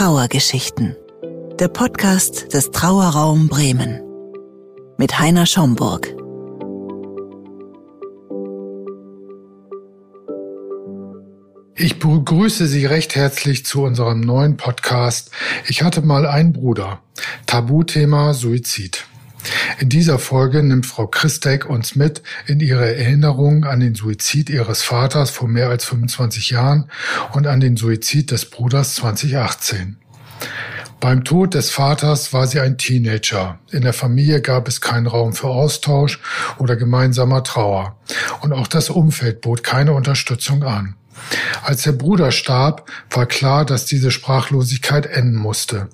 Trauergeschichten. Der Podcast des Trauerraum Bremen. Mit Heiner Schomburg. Ich begrüße Sie recht herzlich zu unserem neuen Podcast. Ich hatte mal einen Bruder. Tabuthema Suizid. In dieser Folge nimmt Frau Christek uns mit in ihre Erinnerungen an den Suizid ihres Vaters vor mehr als 25 Jahren und an den Suizid des Bruders 2018. Beim Tod des Vaters war sie ein Teenager. In der Familie gab es keinen Raum für Austausch oder gemeinsamer Trauer. Und auch das Umfeld bot keine Unterstützung an. Als der Bruder starb, war klar, dass diese Sprachlosigkeit enden musste.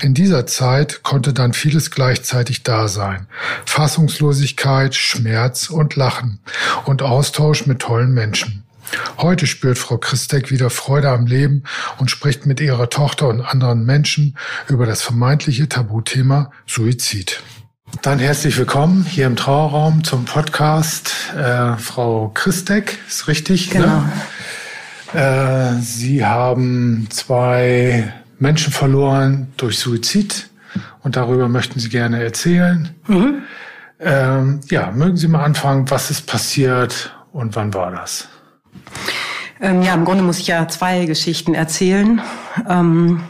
In dieser Zeit konnte dann vieles gleichzeitig da sein. Fassungslosigkeit, Schmerz und Lachen und Austausch mit tollen Menschen. Heute spürt Frau Christek wieder Freude am Leben und spricht mit ihrer Tochter und anderen Menschen über das vermeintliche Tabuthema Suizid. Dann herzlich willkommen hier im Trauerraum zum Podcast. Äh, Frau Christek, ist richtig? Genau. Ne? Äh, Sie haben zwei Menschen verloren durch Suizid und darüber möchten Sie gerne erzählen. Mhm. Ähm, ja, mögen Sie mal anfangen, was ist passiert und wann war das? Ähm, ja, im Grunde muss ich ja zwei Geschichten erzählen. Ähm,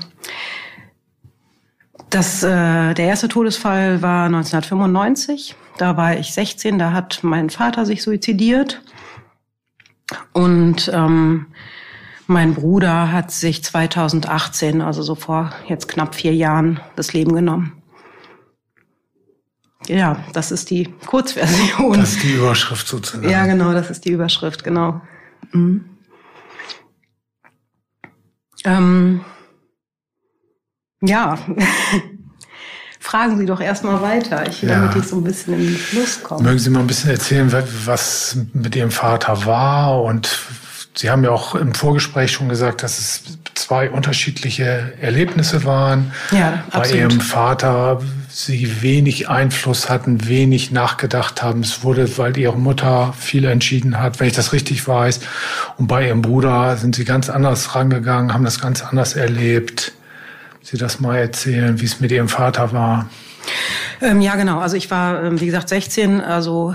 das, äh, der erste Todesfall war 1995. Da war ich 16, da hat mein Vater sich suizidiert. Und ähm, mein Bruder hat sich 2018, also so vor jetzt knapp vier Jahren, das Leben genommen. Ja, das ist die Kurzversion. Das ist die Überschrift sozusagen. Ja, genau, das ist die Überschrift, genau. Mhm. Ähm, ja, fragen Sie doch erstmal weiter, ich, ja. damit ich so ein bisschen in den Fluss komme. Mögen Sie mal ein bisschen erzählen, was mit Ihrem Vater war und Sie haben ja auch im Vorgespräch schon gesagt, dass es zwei unterschiedliche Erlebnisse waren. Ja, absolut. Bei Ihrem Vater Sie wenig Einfluss hatten, wenig nachgedacht haben. Es wurde, weil Ihre Mutter viel entschieden hat, wenn ich das richtig weiß. Und bei Ihrem Bruder sind Sie ganz anders rangegangen, haben das ganz anders erlebt. Sie das mal erzählen, wie es mit Ihrem Vater war? Ähm, ja, genau. Also ich war, ähm, wie gesagt, 16, also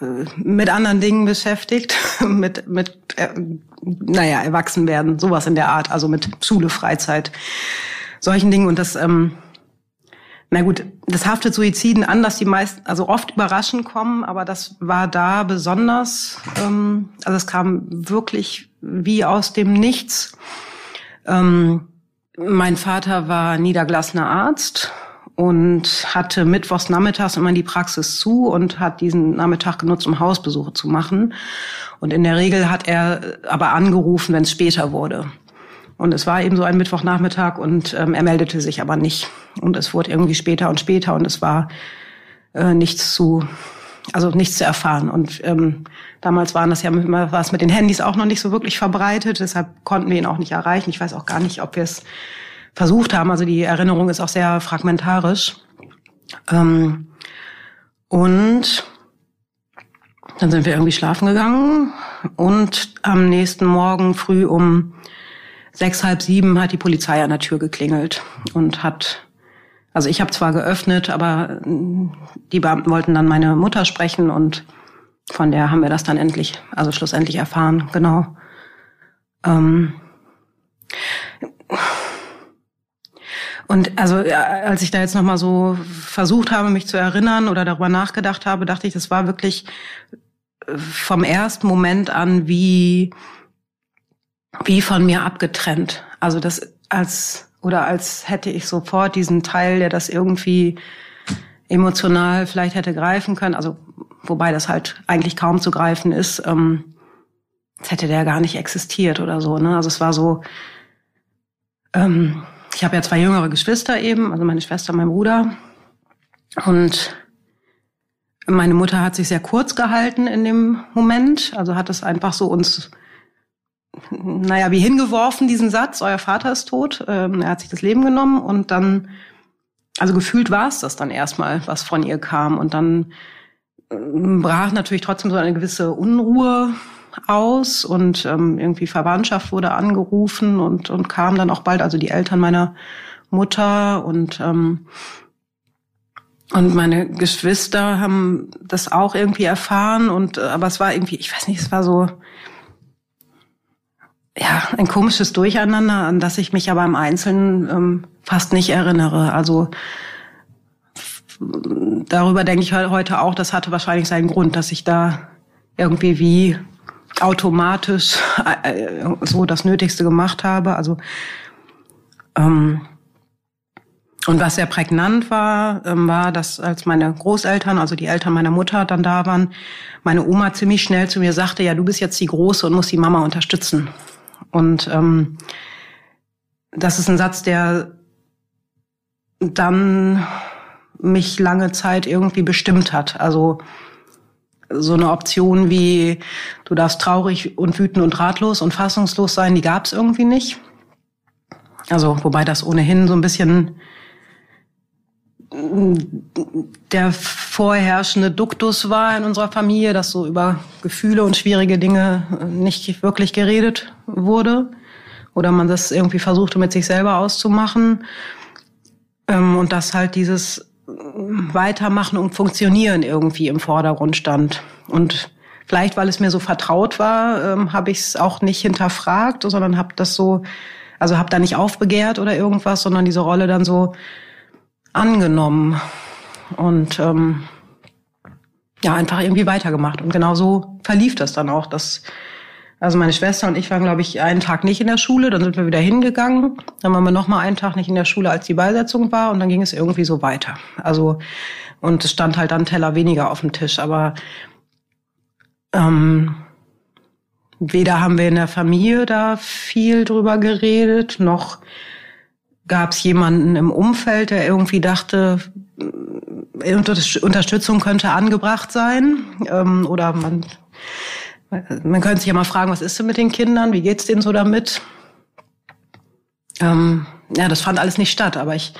äh, mit anderen Dingen beschäftigt, mit, mit äh, naja, erwachsen werden, sowas in der Art, also mit Schule, Freizeit, solchen Dingen. Und das, ähm, na gut, das haftet Suiziden an, dass die meisten, also oft überraschend kommen, aber das war da besonders, ähm, also es kam wirklich wie aus dem Nichts. Ähm, mein Vater war niedergelassener Arzt und hatte mittwochs nachmittags immer die Praxis zu und hat diesen Nachmittag genutzt, um Hausbesuche zu machen. Und in der Regel hat er aber angerufen, wenn es später wurde. Und es war eben so ein Mittwochnachmittag und ähm, er meldete sich aber nicht. Und es wurde irgendwie später und später und es war äh, nichts zu, also nichts zu erfahren. Und ähm, damals waren das ja immer was mit den Handys auch noch nicht so wirklich verbreitet. Deshalb konnten wir ihn auch nicht erreichen. Ich weiß auch gar nicht, ob wir es versucht haben. Also die Erinnerung ist auch sehr fragmentarisch. Ähm, und dann sind wir irgendwie schlafen gegangen und am nächsten Morgen früh um sechs, halb sieben hat die Polizei an der Tür geklingelt und hat, also ich habe zwar geöffnet, aber die Beamten wollten dann meine Mutter sprechen und von der haben wir das dann endlich, also schlussendlich erfahren, genau. Ähm, und also als ich da jetzt nochmal so versucht habe, mich zu erinnern oder darüber nachgedacht habe, dachte ich, das war wirklich äh, vom ersten Moment an wie, wie von mir abgetrennt. Also das als, oder als hätte ich sofort diesen Teil, der das irgendwie emotional vielleicht hätte greifen können, also wobei das halt eigentlich kaum zu greifen ist, ähm, das hätte der gar nicht existiert oder so. Ne? Also es war so, ähm, ich habe ja zwei jüngere Geschwister eben, also meine Schwester, mein Bruder. Und meine Mutter hat sich sehr kurz gehalten in dem Moment, also hat es einfach so uns, naja, wie hingeworfen, diesen Satz, euer Vater ist tot, ähm, er hat sich das Leben genommen und dann, also gefühlt war es das dann erstmal, was von ihr kam. Und dann ähm, brach natürlich trotzdem so eine gewisse Unruhe aus und ähm, irgendwie Verwandtschaft wurde angerufen und, und kam dann auch bald, also die Eltern meiner Mutter. Und ähm, und meine Geschwister haben das auch irgendwie erfahren und aber es war irgendwie, ich weiß nicht, es war so ja ein komisches Durcheinander, an das ich mich aber im Einzelnen ähm, fast nicht erinnere. Also darüber denke ich heute auch, das hatte wahrscheinlich seinen Grund, dass ich da irgendwie wie automatisch äh, so das Nötigste gemacht habe. Also ähm, und was sehr prägnant war, ähm, war, dass als meine Großeltern, also die Eltern meiner Mutter dann da waren, meine Oma ziemlich schnell zu mir sagte, ja, du bist jetzt die Große und musst die Mama unterstützen. Und ähm, das ist ein Satz, der dann mich lange Zeit irgendwie bestimmt hat. Also so eine Option wie du darfst traurig und wütend und ratlos und fassungslos sein, die gab es irgendwie nicht. Also wobei das ohnehin so ein bisschen der vorherrschende Duktus war in unserer Familie, dass so über Gefühle und schwierige Dinge nicht wirklich geredet wurde oder man das irgendwie versuchte mit sich selber auszumachen ähm, und dass halt dieses Weitermachen und Funktionieren irgendwie im Vordergrund stand. Und vielleicht, weil es mir so vertraut war, ähm, habe ich es auch nicht hinterfragt, sondern habe das so, also habe da nicht aufbegehrt oder irgendwas, sondern diese Rolle dann so angenommen und ähm, ja einfach irgendwie weitergemacht. Und genau so verlief das dann auch, dass also meine Schwester und ich waren, glaube ich, einen Tag nicht in der Schule, dann sind wir wieder hingegangen. Dann waren wir noch mal einen Tag nicht in der Schule, als die Beisetzung war, und dann ging es irgendwie so weiter. Also und es stand halt dann Teller weniger auf dem Tisch, aber ähm, weder haben wir in der Familie da viel drüber geredet, noch gab es jemanden im Umfeld, der irgendwie dachte, äh, Unterstützung könnte angebracht sein ähm, oder man man könnte sich ja mal fragen, was ist denn mit den Kindern? Wie geht's denen so damit? Ähm, ja, das fand alles nicht statt, aber ich,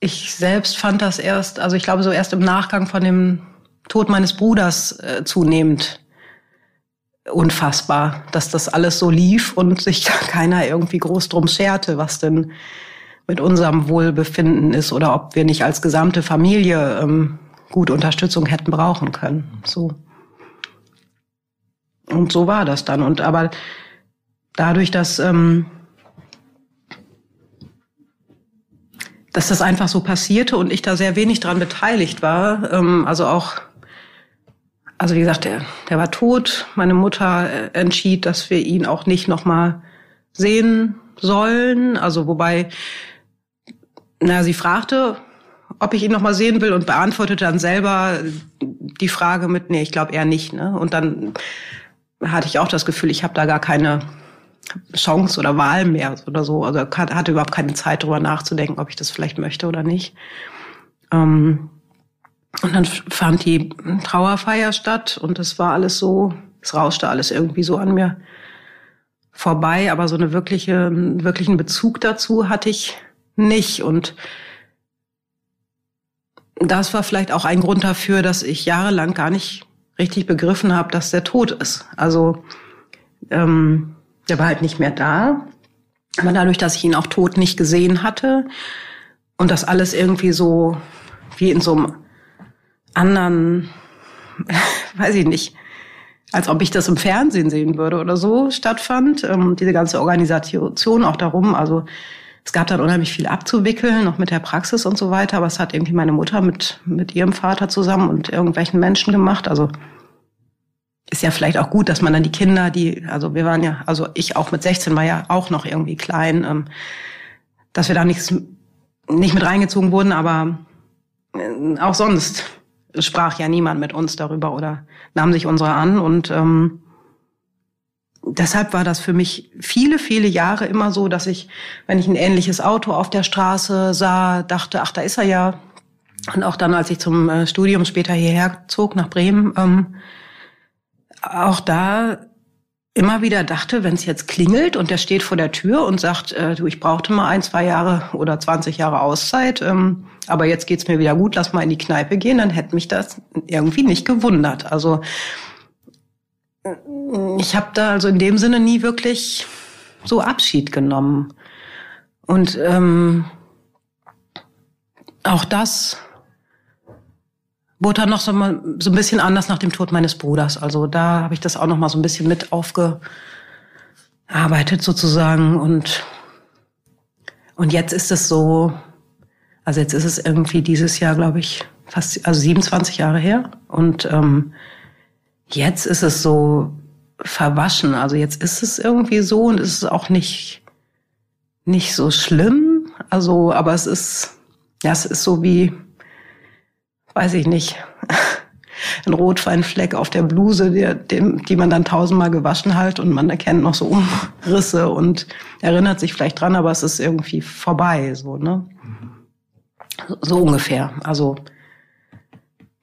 ich selbst fand das erst, also ich glaube so erst im Nachgang von dem Tod meines Bruders äh, zunehmend unfassbar, dass das alles so lief und sich da keiner irgendwie groß drum scherte, was denn mit unserem Wohlbefinden ist oder ob wir nicht als gesamte Familie ähm, gut Unterstützung hätten brauchen können. So. Und so war das dann. Und aber dadurch, dass, ähm, dass das einfach so passierte und ich da sehr wenig dran beteiligt war, ähm, also auch, also wie gesagt, der, der war tot. Meine Mutter äh, entschied, dass wir ihn auch nicht nochmal sehen sollen. Also wobei, na, sie fragte, ob ich ihn nochmal sehen will und beantwortete dann selber die Frage mit, nee, ich glaube eher nicht. Ne? Und dann hatte ich auch das Gefühl, ich habe da gar keine Chance oder Wahl mehr oder so. Also hatte überhaupt keine Zeit darüber nachzudenken, ob ich das vielleicht möchte oder nicht. Ähm, und dann fand die Trauerfeier statt und es war alles so, es rauschte alles irgendwie so an mir vorbei, aber so eine wirkliche, wirklichen Bezug dazu hatte ich nicht. Und das war vielleicht auch ein Grund dafür, dass ich jahrelang gar nicht richtig begriffen habe, dass der tot ist. Also ähm, der war halt nicht mehr da. Aber dadurch, dass ich ihn auch tot nicht gesehen hatte und das alles irgendwie so wie in so einem anderen, weiß ich nicht, als ob ich das im Fernsehen sehen würde oder so stattfand. Ähm, diese ganze Organisation auch darum, also es gab dann unheimlich viel abzuwickeln, noch mit der Praxis und so weiter, aber es hat irgendwie meine Mutter mit, mit ihrem Vater zusammen und irgendwelchen Menschen gemacht. Also ist ja vielleicht auch gut, dass man dann die Kinder, die, also wir waren ja, also ich auch mit 16 war ja auch noch irgendwie klein, ähm, dass wir da nichts, nicht mit reingezogen wurden, aber äh, auch sonst sprach ja niemand mit uns darüber oder nahm sich unsere an und ähm, deshalb war das für mich viele, viele Jahre immer so, dass ich, wenn ich ein ähnliches Auto auf der Straße sah, dachte, ach, da ist er ja. Und auch dann, als ich zum äh, Studium später hierher zog nach Bremen, ähm, auch da immer wieder dachte, wenn es jetzt klingelt und der steht vor der Tür und sagt, äh, du, ich brauchte mal ein, zwei Jahre oder 20 Jahre Auszeit, ähm, aber jetzt geht's mir wieder gut, lass mal in die Kneipe gehen, dann hätte mich das irgendwie nicht gewundert. Also ich habe da also in dem Sinne nie wirklich so Abschied genommen. Und ähm, auch das dann noch so, mal, so ein bisschen anders nach dem Tod meines Bruders. Also da habe ich das auch noch mal so ein bisschen mit aufgearbeitet sozusagen. Und, und jetzt ist es so, also jetzt ist es irgendwie dieses Jahr, glaube ich, fast also 27 Jahre her. Und ähm, jetzt ist es so verwaschen. Also jetzt ist es irgendwie so und es ist auch nicht, nicht so schlimm. Also, aber es ist, ja, es ist so wie, weiß ich nicht, ein Rotweinfleck auf der Bluse, die, die, die man dann tausendmal gewaschen hat und man erkennt noch so Umrisse und erinnert sich vielleicht dran, aber es ist irgendwie vorbei, so, ne? So ungefähr. Also,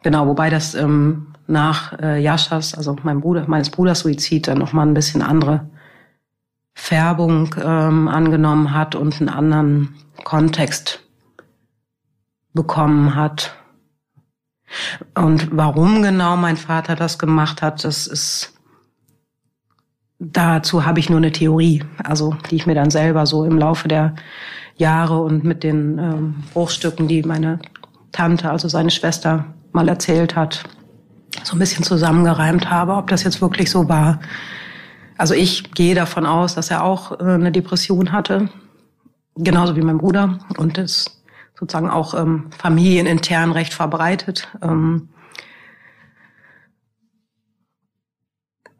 genau, wobei das ähm, nach äh, Jaschas, also mein Bruder, meines Bruders Suizid, dann nochmal ein bisschen andere Färbung ähm, angenommen hat und einen anderen Kontext bekommen hat. Und warum genau mein Vater das gemacht hat, das ist, dazu habe ich nur eine Theorie, also die ich mir dann selber so im Laufe der Jahre und mit den ähm, Bruchstücken, die meine Tante, also seine Schwester, mal erzählt hat, so ein bisschen zusammengereimt habe, ob das jetzt wirklich so war. Also ich gehe davon aus, dass er auch äh, eine Depression hatte, genauso wie mein Bruder und das sozusagen auch ähm, familienintern recht verbreitet. Ähm,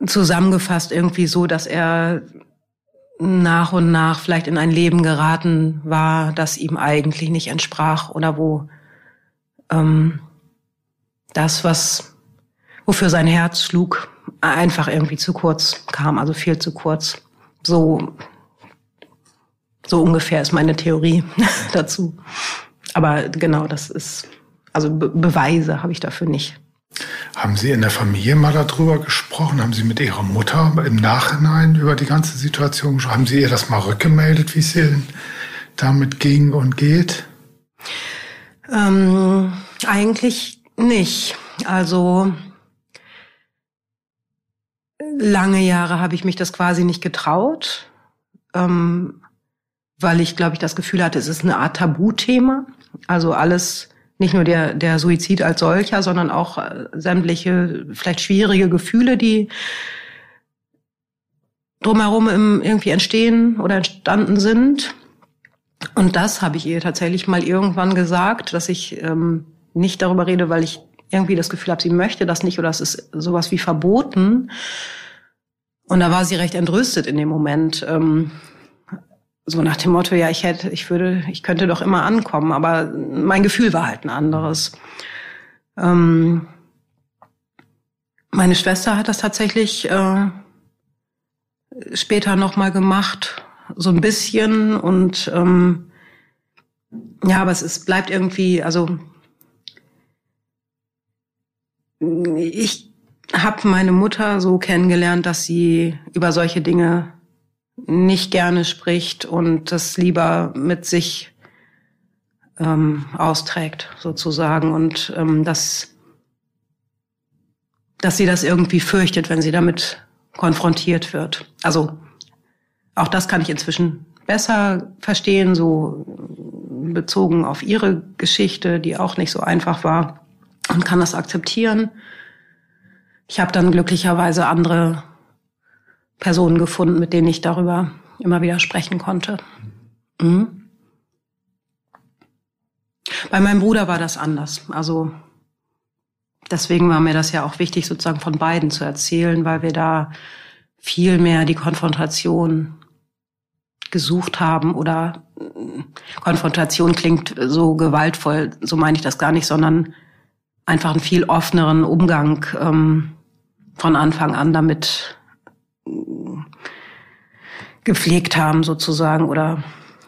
zusammengefasst irgendwie so, dass er nach und nach vielleicht in ein Leben geraten war, das ihm eigentlich nicht entsprach oder wo ähm, das, was wofür sein Herz schlug, einfach irgendwie zu kurz kam, also viel zu kurz. So so ungefähr ist meine Theorie dazu. Aber genau, das ist, also Be Beweise habe ich dafür nicht. Haben Sie in der Familie mal darüber gesprochen? Haben Sie mit Ihrer Mutter im Nachhinein über die ganze Situation gesprochen? Haben Sie ihr das mal rückgemeldet, wie es ihr damit ging und geht? Ähm, eigentlich nicht. Also lange Jahre habe ich mich das quasi nicht getraut, ähm, weil ich, glaube ich, das Gefühl hatte, es ist eine Art Tabuthema. Also alles, nicht nur der, der Suizid als solcher, sondern auch äh, sämtliche, vielleicht schwierige Gefühle, die drumherum im, irgendwie entstehen oder entstanden sind. Und das habe ich ihr tatsächlich mal irgendwann gesagt, dass ich ähm, nicht darüber rede, weil ich irgendwie das Gefühl habe, sie möchte das nicht oder es ist sowas wie verboten. Und da war sie recht entrüstet in dem Moment. Ähm, so nach dem Motto, ja, ich hätte, ich würde, ich könnte doch immer ankommen, aber mein Gefühl war halt ein anderes. Ähm, meine Schwester hat das tatsächlich äh, später nochmal gemacht, so ein bisschen und ähm, ja, aber es ist, bleibt irgendwie, also ich habe meine Mutter so kennengelernt, dass sie über solche Dinge nicht gerne spricht und das lieber mit sich ähm, austrägt, sozusagen. Und ähm, dass, dass sie das irgendwie fürchtet, wenn sie damit konfrontiert wird. Also auch das kann ich inzwischen besser verstehen, so bezogen auf ihre Geschichte, die auch nicht so einfach war und kann das akzeptieren. Ich habe dann glücklicherweise andere Personen gefunden, mit denen ich darüber immer wieder sprechen konnte. Mhm. Bei meinem Bruder war das anders. Also deswegen war mir das ja auch wichtig, sozusagen von beiden zu erzählen, weil wir da viel mehr die Konfrontation gesucht haben oder Konfrontation klingt so gewaltvoll, so meine ich das gar nicht, sondern einfach einen viel offeneren Umgang ähm, von Anfang an damit gepflegt haben sozusagen oder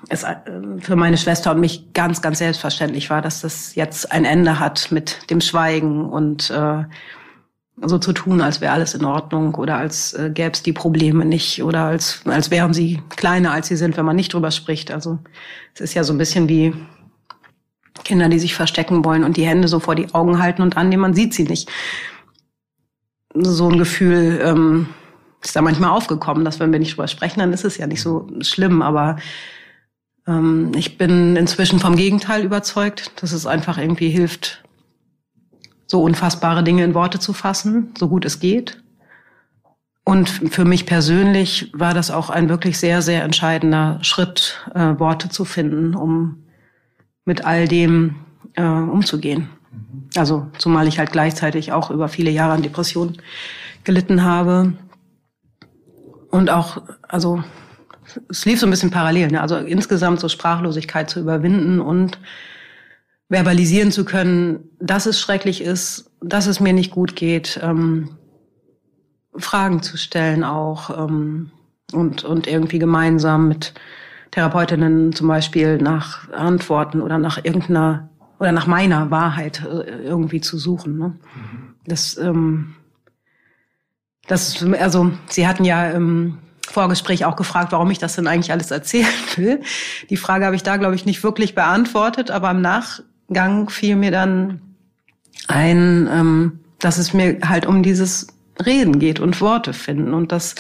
es äh, für meine Schwester und mich ganz, ganz selbstverständlich war, dass das jetzt ein Ende hat mit dem Schweigen und äh, so zu tun, als wäre alles in Ordnung oder als äh, gäbe es die Probleme nicht oder als, als wären sie kleiner, als sie sind, wenn man nicht drüber spricht. Also es ist ja so ein bisschen wie Kinder, die sich verstecken wollen und die Hände so vor die Augen halten und annehmen, man sieht sie nicht. so ein Gefühl ähm, ist da manchmal aufgekommen, dass wenn wir nicht drüber sprechen, dann ist es ja nicht so schlimm. Aber ähm, ich bin inzwischen vom Gegenteil überzeugt, dass es einfach irgendwie hilft, so unfassbare Dinge in Worte zu fassen, so gut es geht. Und für mich persönlich war das auch ein wirklich sehr, sehr entscheidender Schritt, äh, Worte zu finden, um mit all dem äh, umzugehen. Also zumal ich halt gleichzeitig auch über viele Jahre an Depressionen gelitten habe. Und auch, also es lief so ein bisschen parallel. Ne? Also insgesamt so Sprachlosigkeit zu überwinden und verbalisieren zu können, dass es schrecklich ist, dass es mir nicht gut geht, ähm, Fragen zu stellen auch ähm, und, und irgendwie gemeinsam mit Therapeutinnen zum Beispiel nach Antworten oder nach irgendeiner oder nach meiner Wahrheit äh, irgendwie zu suchen. Ne? Mhm. Das, ähm, das, also Sie hatten ja im Vorgespräch auch gefragt, warum ich das denn eigentlich alles erzählen will. Die Frage habe ich da, glaube ich, nicht wirklich beantwortet, aber im Nachgang fiel mir dann ein, ähm, dass es mir halt um dieses Reden geht und Worte finden und dass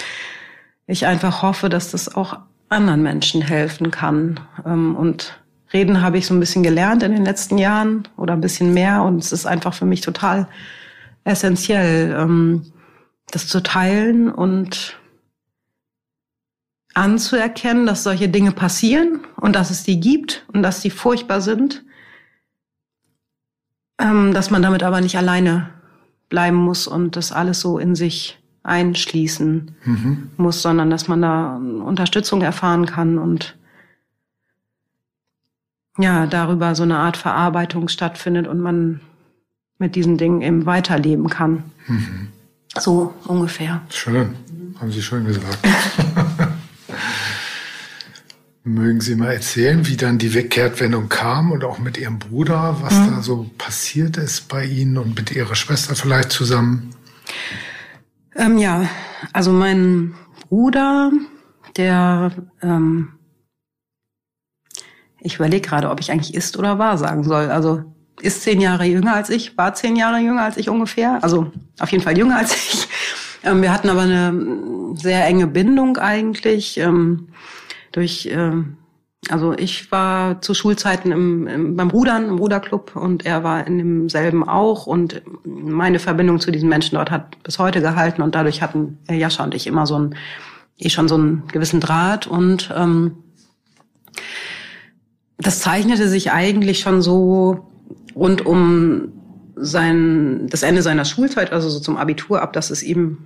ich einfach hoffe, dass das auch anderen Menschen helfen kann. Ähm, und Reden habe ich so ein bisschen gelernt in den letzten Jahren oder ein bisschen mehr und es ist einfach für mich total essentiell, ähm, das zu teilen und anzuerkennen, dass solche Dinge passieren und dass es die gibt und dass die furchtbar sind, ähm, dass man damit aber nicht alleine bleiben muss und das alles so in sich einschließen mhm. muss, sondern dass man da Unterstützung erfahren kann und ja, darüber so eine Art Verarbeitung stattfindet und man mit diesen Dingen eben weiterleben kann. Mhm. So ungefähr. Schön, haben Sie schön gesagt. Mögen Sie mal erzählen, wie dann die Wegkehrtwendung kam und auch mit Ihrem Bruder, was mhm. da so passiert ist bei Ihnen und mit Ihrer Schwester vielleicht zusammen? Ähm, ja, also mein Bruder, der, ähm, ich überlege gerade, ob ich eigentlich ist oder war sagen soll. Also ist zehn Jahre jünger als ich, war zehn Jahre jünger als ich ungefähr. Also auf jeden Fall jünger als ich. Ähm, wir hatten aber eine sehr enge Bindung eigentlich. Ähm, durch, also ich war zu Schulzeiten im, im, beim Rudern, im Ruderclub und er war in demselben auch und meine Verbindung zu diesen Menschen dort hat bis heute gehalten und dadurch hatten Jascha und ich immer so ein, eh schon so einen gewissen Draht und ähm, das zeichnete sich eigentlich schon so rund um sein, das Ende seiner Schulzeit, also so zum Abitur ab, dass es ihm,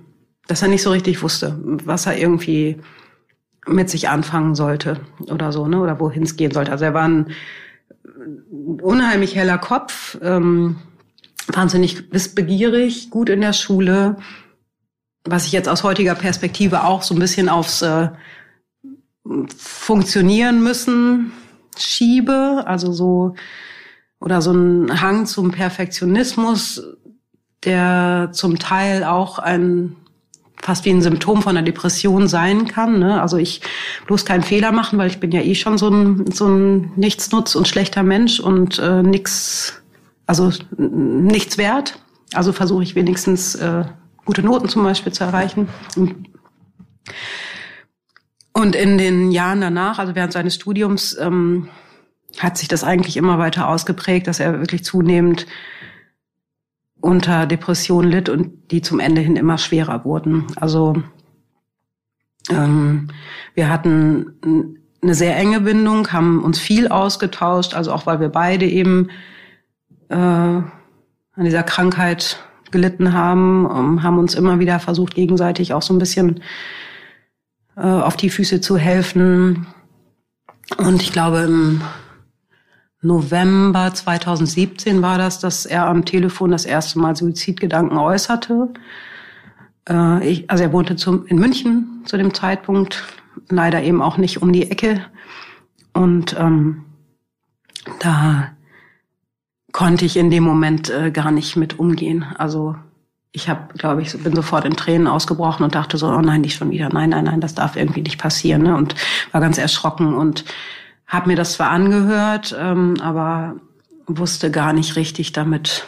dass er nicht so richtig wusste, was er irgendwie mit sich anfangen sollte oder so, ne? Oder wohin es gehen sollte. Also er war ein unheimlich heller Kopf, ähm, wahnsinnig wissbegierig, gut in der Schule, was ich jetzt aus heutiger Perspektive auch so ein bisschen aufs äh, Funktionieren müssen schiebe, also so oder so ein Hang zum Perfektionismus, der zum Teil auch ein fast wie ein Symptom von einer Depression sein kann. Ne? Also ich bloß keinen Fehler machen, weil ich bin ja eh schon so ein, so ein Nichtsnutz und schlechter Mensch und äh, nix, also nichts wert. Also versuche ich wenigstens äh, gute Noten zum Beispiel zu erreichen. Und in den Jahren danach, also während seines Studiums, ähm, hat sich das eigentlich immer weiter ausgeprägt, dass er wirklich zunehmend unter Depressionen litt und die zum Ende hin immer schwerer wurden. Also ähm, wir hatten eine sehr enge Bindung, haben uns viel ausgetauscht, also auch weil wir beide eben äh, an dieser Krankheit gelitten haben, ähm, haben uns immer wieder versucht, gegenseitig auch so ein bisschen äh, auf die Füße zu helfen. Und ich glaube, im November 2017 war das, dass er am Telefon das erste Mal Suizidgedanken äußerte. Äh, ich, also er wohnte zum, in München zu dem Zeitpunkt, leider eben auch nicht um die Ecke. Und ähm, da konnte ich in dem Moment äh, gar nicht mit umgehen. Also ich habe, glaube ich, bin sofort in Tränen ausgebrochen und dachte so, oh nein, nicht schon wieder, nein, nein, nein, das darf irgendwie nicht passieren. Ne? Und war ganz erschrocken und habe mir das zwar angehört, ähm, aber wusste gar nicht richtig damit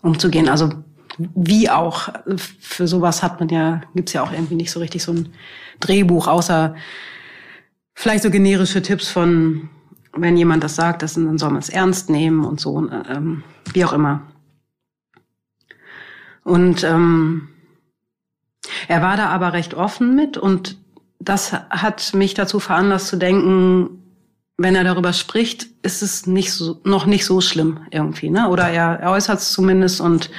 umzugehen. Also wie auch, für sowas hat man ja, gibt's ja auch irgendwie nicht so richtig so ein Drehbuch, außer vielleicht so generische Tipps von, wenn jemand das sagt, das, dann soll man es ernst nehmen und so, ähm, wie auch immer. Und ähm, er war da aber recht offen mit und das hat mich dazu veranlasst zu denken, wenn er darüber spricht, ist es nicht so, noch nicht so schlimm irgendwie, ne? Oder er, er äußert es zumindest und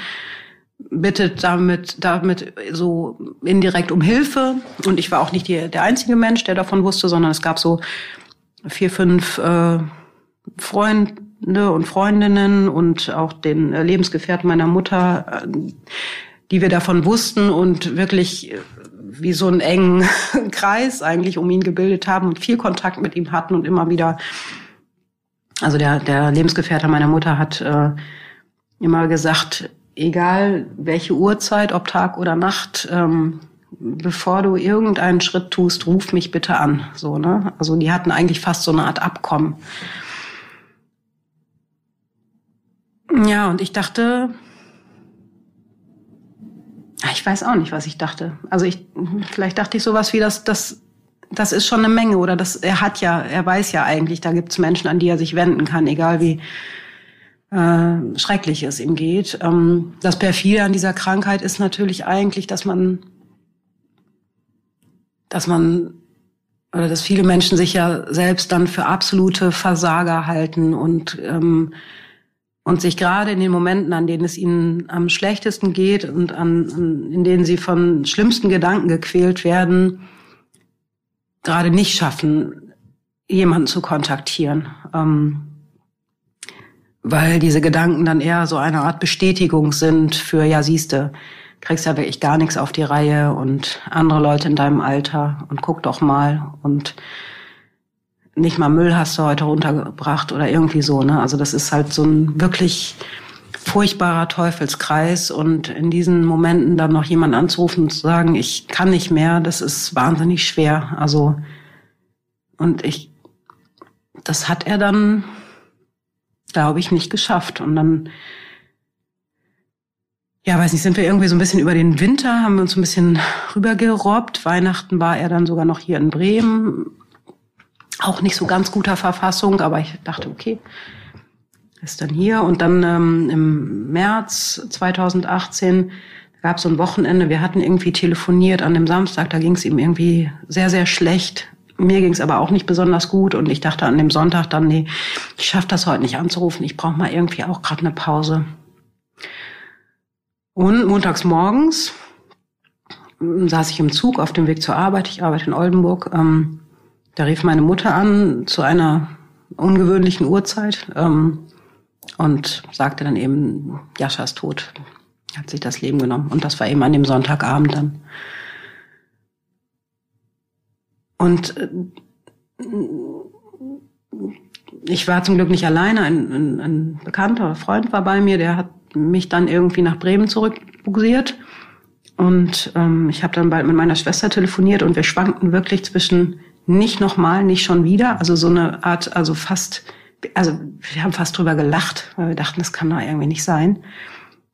bittet damit, damit so indirekt um Hilfe. Und ich war auch nicht die, der einzige Mensch, der davon wusste, sondern es gab so vier, fünf äh, Freunde und Freundinnen und auch den äh, Lebensgefährten meiner Mutter, äh, die wir davon wussten und wirklich äh, wie so einen engen Kreis eigentlich um ihn gebildet haben und viel Kontakt mit ihm hatten und immer wieder, also der, der Lebensgefährte meiner Mutter hat äh, immer gesagt, egal welche Uhrzeit, ob Tag oder Nacht, ähm, bevor du irgendeinen Schritt tust, ruf mich bitte an. So, ne? Also die hatten eigentlich fast so eine Art Abkommen. Ja, und ich dachte, ich weiß auch nicht, was ich dachte. Also ich, vielleicht dachte ich sowas wie, das, das, das ist schon eine Menge oder das, er hat ja, er weiß ja eigentlich, da gibt's Menschen, an die er sich wenden kann, egal wie äh, schrecklich es ihm geht. Ähm, das perfide an dieser Krankheit ist natürlich eigentlich, dass man, dass man oder dass viele Menschen sich ja selbst dann für absolute Versager halten und ähm, und sich gerade in den Momenten, an denen es ihnen am schlechtesten geht und an, in denen sie von schlimmsten Gedanken gequält werden, gerade nicht schaffen, jemanden zu kontaktieren. Ähm, weil diese Gedanken dann eher so eine Art Bestätigung sind für, ja, siehste, kriegst ja wirklich gar nichts auf die Reihe und andere Leute in deinem Alter und guck doch mal und nicht mal Müll hast du heute runtergebracht oder irgendwie so, ne? Also das ist halt so ein wirklich furchtbarer Teufelskreis und in diesen Momenten dann noch jemand anzurufen und zu sagen, ich kann nicht mehr, das ist wahnsinnig schwer. Also und ich, das hat er dann glaube ich, nicht geschafft. Und dann, ja, weiß nicht, sind wir irgendwie so ein bisschen über den Winter, haben wir uns ein bisschen rübergerobbt. Weihnachten war er dann sogar noch hier in Bremen. Auch nicht so ganz guter Verfassung, aber ich dachte, okay, ist dann hier. Und dann ähm, im März 2018 gab es so ein Wochenende, wir hatten irgendwie telefoniert an dem Samstag, da ging es ihm irgendwie sehr, sehr schlecht. Mir ging es aber auch nicht besonders gut und ich dachte an dem Sonntag dann, nee, ich schaffe das heute nicht anzurufen. Ich brauche mal irgendwie auch gerade eine Pause. Und montags morgens saß ich im Zug auf dem Weg zur Arbeit. Ich arbeite in Oldenburg. Ähm, da rief meine Mutter an zu einer ungewöhnlichen Uhrzeit ähm, und sagte dann eben, Jascha ist tot, hat sich das Leben genommen. Und das war eben an dem Sonntagabend dann. Und äh, ich war zum Glück nicht alleine. Ein, ein, ein bekannter Freund war bei mir, der hat mich dann irgendwie nach Bremen zurückbuxiert. Und ähm, ich habe dann bald mit meiner Schwester telefoniert und wir schwankten wirklich zwischen nicht nochmal, nicht schon wieder. Also so eine Art, also fast, also wir haben fast drüber gelacht, weil wir dachten, das kann doch irgendwie nicht sein.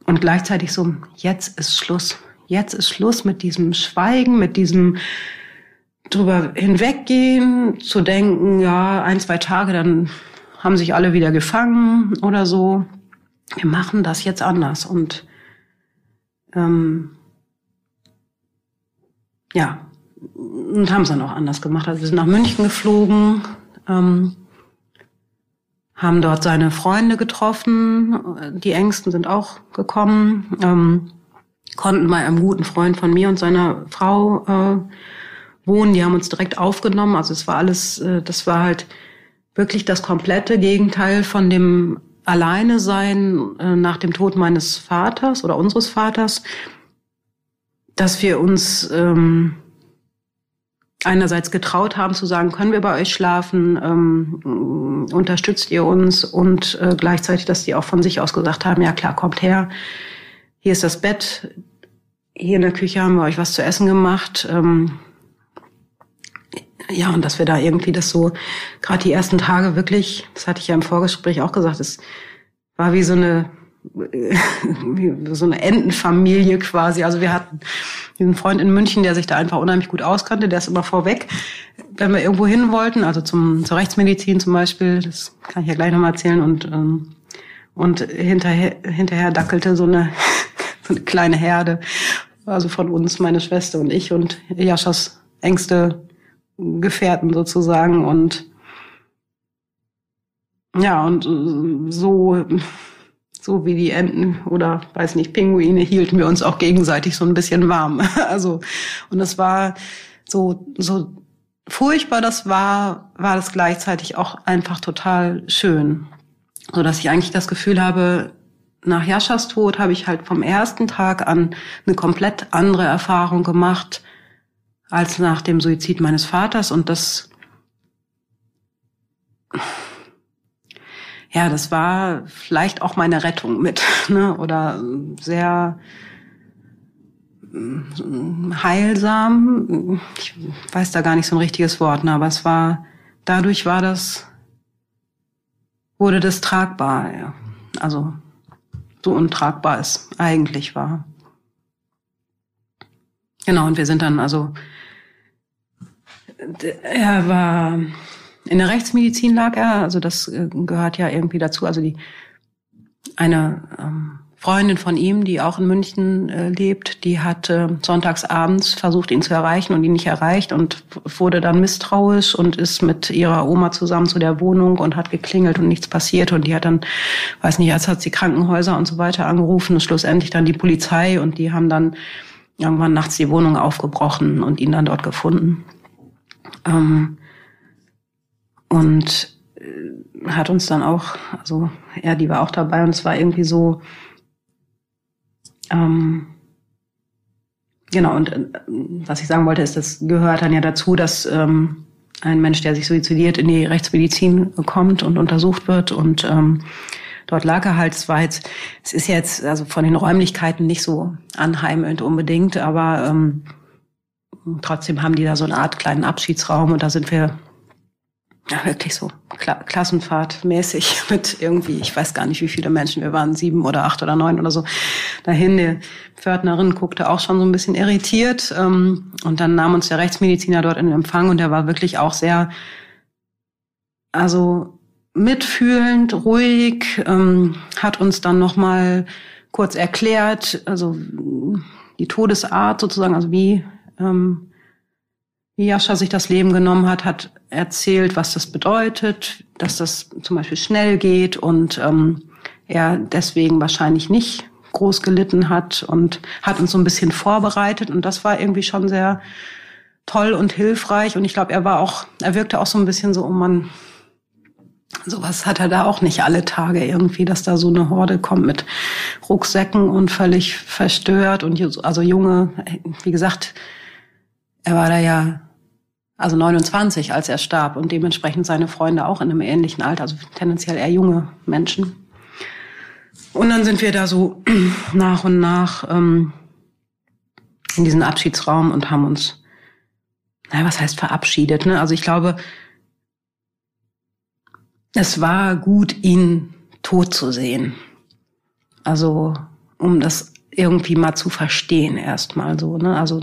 Und gleichzeitig so, jetzt ist Schluss. Jetzt ist Schluss mit diesem Schweigen, mit diesem drüber hinweggehen, zu denken, ja, ein, zwei Tage, dann haben sich alle wieder gefangen oder so. Wir machen das jetzt anders und ähm, ja, und haben es dann auch anders gemacht. Also wir sind nach München geflogen, ähm, haben dort seine Freunde getroffen, die Ängsten sind auch gekommen, ähm, konnten bei einem guten Freund von mir und seiner Frau äh, wohnen. Die haben uns direkt aufgenommen. Also es war alles, äh, das war halt wirklich das komplette Gegenteil von dem Alleine sein äh, nach dem Tod meines Vaters oder unseres Vaters, dass wir uns ähm, einerseits getraut haben zu sagen, können wir bei euch schlafen, ähm, unterstützt ihr uns und äh, gleichzeitig, dass die auch von sich aus gesagt haben, ja klar, kommt her, hier ist das Bett, hier in der Küche haben wir euch was zu essen gemacht. Ähm, ja, und dass wir da irgendwie das so, gerade die ersten Tage wirklich, das hatte ich ja im Vorgespräch auch gesagt, es war wie so eine so eine Entenfamilie quasi. Also wir hatten diesen Freund in München, der sich da einfach unheimlich gut auskannte, der ist immer vorweg, wenn wir irgendwo hin wollten, also zum, zur Rechtsmedizin zum Beispiel, das kann ich ja gleich nochmal erzählen, und, ähm, und hinterher, hinterher dackelte so eine, so eine kleine Herde, also von uns, meine Schwester und ich und Jaschas engste Gefährten sozusagen. Und ja, und so so wie die Enten oder weiß nicht, Pinguine hielten wir uns auch gegenseitig so ein bisschen warm. Also, und es war so, so furchtbar das war, war das gleichzeitig auch einfach total schön. So dass ich eigentlich das Gefühl habe, nach Jaschas Tod habe ich halt vom ersten Tag an eine komplett andere Erfahrung gemacht als nach dem Suizid meines Vaters und das ja, das war vielleicht auch meine Rettung mit, ne? oder sehr mm, heilsam. Ich weiß da gar nicht so ein richtiges Wort, ne? aber es war, dadurch war das, wurde das tragbar, ja. also so untragbar es eigentlich war. Genau, und wir sind dann also, er war in der Rechtsmedizin lag er, also das äh, gehört ja irgendwie dazu. Also die eine ähm, Freundin von ihm, die auch in München äh, lebt, die hat äh, sonntags abends versucht, ihn zu erreichen und ihn nicht erreicht und wurde dann misstrauisch und ist mit ihrer Oma zusammen zu der Wohnung und hat geklingelt und nichts passiert. Und die hat dann, weiß nicht, als hat sie Krankenhäuser und so weiter angerufen und schlussendlich dann die Polizei und die haben dann irgendwann nachts die Wohnung aufgebrochen und ihn dann dort gefunden. Ähm, und äh, hat uns dann auch, also ja, die war auch dabei und es war irgendwie so, ähm, genau, und äh, was ich sagen wollte, ist, das gehört dann ja dazu, dass ähm, ein Mensch, der sich suizidiert, in die Rechtsmedizin kommt und untersucht wird und ähm, dort lag er halt. Es war jetzt, es ist jetzt also von den Räumlichkeiten nicht so anheimelnd unbedingt, aber ähm, trotzdem haben die da so eine Art kleinen Abschiedsraum und da sind wir ja, wirklich so Kla Klassenfahrt mäßig mit irgendwie, ich weiß gar nicht, wie viele Menschen wir waren, sieben oder acht oder neun oder so, dahin. Die Pförtnerin guckte auch schon so ein bisschen irritiert. Ähm, und dann nahm uns der Rechtsmediziner dort in Empfang und der war wirklich auch sehr, also mitfühlend, ruhig, ähm, hat uns dann nochmal kurz erklärt, also die Todesart sozusagen, also wie ähm, wie Jascha sich das Leben genommen hat, hat erzählt, was das bedeutet, dass das zum Beispiel schnell geht und ähm, er deswegen wahrscheinlich nicht groß gelitten hat und hat uns so ein bisschen vorbereitet und das war irgendwie schon sehr toll und hilfreich und ich glaube, er war auch, er wirkte auch so ein bisschen so, oh man, sowas hat er da auch nicht alle Tage irgendwie, dass da so eine Horde kommt mit Rucksäcken und völlig verstört und also junge, wie gesagt, er war da ja also 29, als er starb und dementsprechend seine Freunde auch in einem ähnlichen Alter, also tendenziell eher junge Menschen. Und dann sind wir da so nach und nach ähm, in diesen Abschiedsraum und haben uns, naja, was heißt verabschiedet? Ne? Also ich glaube, es war gut, ihn tot zu sehen. Also um das irgendwie mal zu verstehen erstmal so. Ne? Also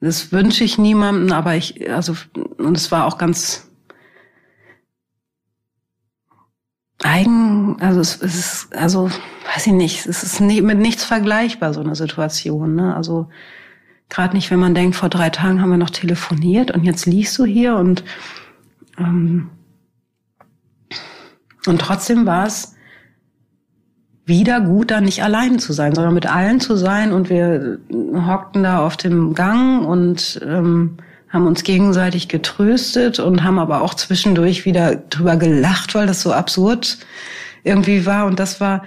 das wünsche ich niemandem, aber ich, also, und es war auch ganz eigen, also es, es ist, also, weiß ich nicht, es ist nie, mit nichts vergleichbar, so eine Situation, ne? Also, gerade nicht, wenn man denkt, vor drei Tagen haben wir noch telefoniert und jetzt liegst du hier und, ähm, und trotzdem war es, wieder gut, da nicht allein zu sein, sondern mit allen zu sein. Und wir hockten da auf dem Gang und ähm, haben uns gegenseitig getröstet und haben aber auch zwischendurch wieder drüber gelacht, weil das so absurd irgendwie war. Und das war,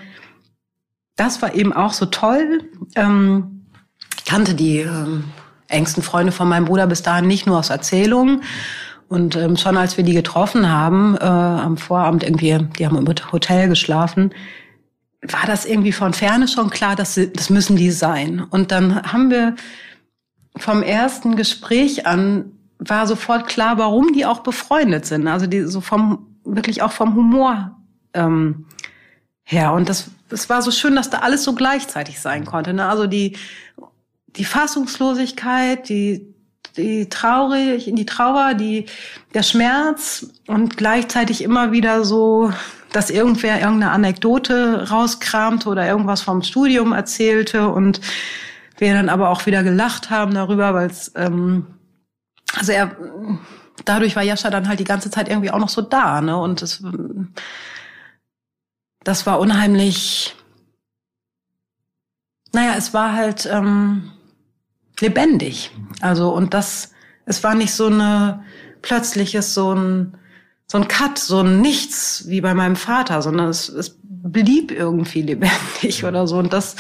das war eben auch so toll. Ähm, ich kannte die ähm, engsten Freunde von meinem Bruder bis dahin nicht nur aus Erzählungen. Und ähm, schon als wir die getroffen haben, äh, am Vorabend irgendwie, die haben im Hotel geschlafen, war das irgendwie von Ferne schon klar, dass sie, das müssen die sein. Und dann haben wir vom ersten Gespräch an war sofort klar, warum die auch befreundet sind. Also die so vom wirklich auch vom Humor ähm, Ja, und das, das war so schön, dass da alles so gleichzeitig sein konnte. Ne? Also die, die Fassungslosigkeit, die, die traurig, die Trauer, die, der Schmerz und gleichzeitig immer wieder so, dass irgendwer irgendeine Anekdote rauskramte oder irgendwas vom Studium erzählte und wir dann aber auch wieder gelacht haben darüber, weil es, ähm, also er, dadurch war Jascha dann halt die ganze Zeit irgendwie auch noch so da, ne? Und es, das war unheimlich, naja, es war halt ähm, lebendig. Also, und das, es war nicht so eine plötzliches, so ein, so ein Cut, so ein Nichts wie bei meinem Vater, sondern es, es blieb irgendwie lebendig oder so. Und das,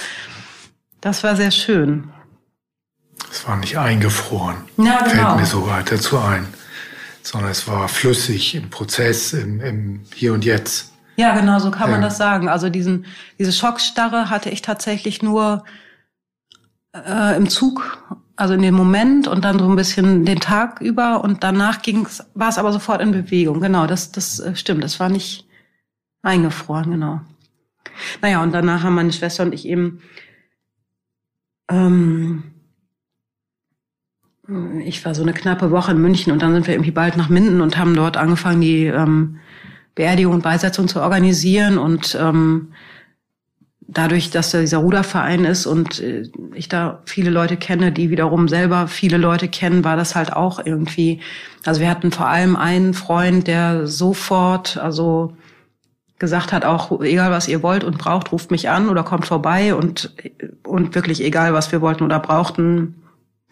das war sehr schön. Es war nicht eingefroren. Ja, genau. Fällt mir so weiter zu ein. Sondern es war flüssig im Prozess, im, im Hier und Jetzt. Ja, genau, so kann man das sagen. Also diesen, diese Schockstarre hatte ich tatsächlich nur äh, im Zug, also in dem Moment und dann so ein bisschen den Tag über und danach ging's, war es aber sofort in Bewegung. Genau, das, das äh, stimmt. Das war nicht eingefroren, genau. Naja, und danach haben meine Schwester und ich eben ähm, ich war so eine knappe Woche in München und dann sind wir irgendwie bald nach Minden und haben dort angefangen, die ähm, Beerdigung und Beisetzung zu organisieren und ähm, dadurch, dass da dieser Ruderverein ist und äh, ich da viele Leute kenne, die wiederum selber viele Leute kennen, war das halt auch irgendwie, also wir hatten vor allem einen Freund, der sofort, also gesagt hat, auch egal was ihr wollt und braucht, ruft mich an oder kommt vorbei und, und wirklich egal was wir wollten oder brauchten.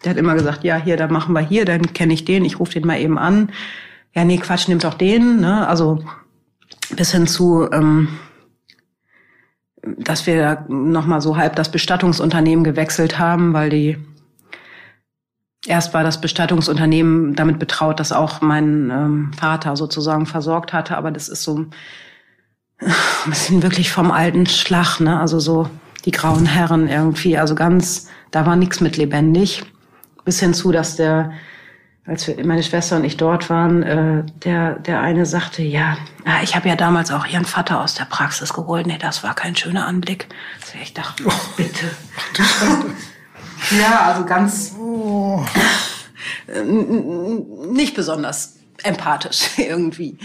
Der hat immer gesagt, ja, hier, dann machen wir hier, dann kenne ich den, ich rufe den mal eben an. Ja, nee, Quatsch, nimmt doch den. Ne? Also bis hin zu, ähm, dass wir nochmal so halb das Bestattungsunternehmen gewechselt haben, weil die erst war das Bestattungsunternehmen damit betraut, dass auch mein ähm, Vater sozusagen versorgt hatte, aber das ist so ein bisschen wirklich vom alten Schlag, ne? Also so die grauen Herren irgendwie, also ganz, da war nichts mit lebendig. Bis hin zu, dass der, als wir, meine Schwester und ich dort waren, äh, der, der eine sagte, ja, ja ich habe ja damals auch ihren Vater aus der Praxis geholt. Nee, das war kein schöner Anblick. Also ich dachte, oh, bitte. ja, also ganz oh. nicht besonders empathisch irgendwie.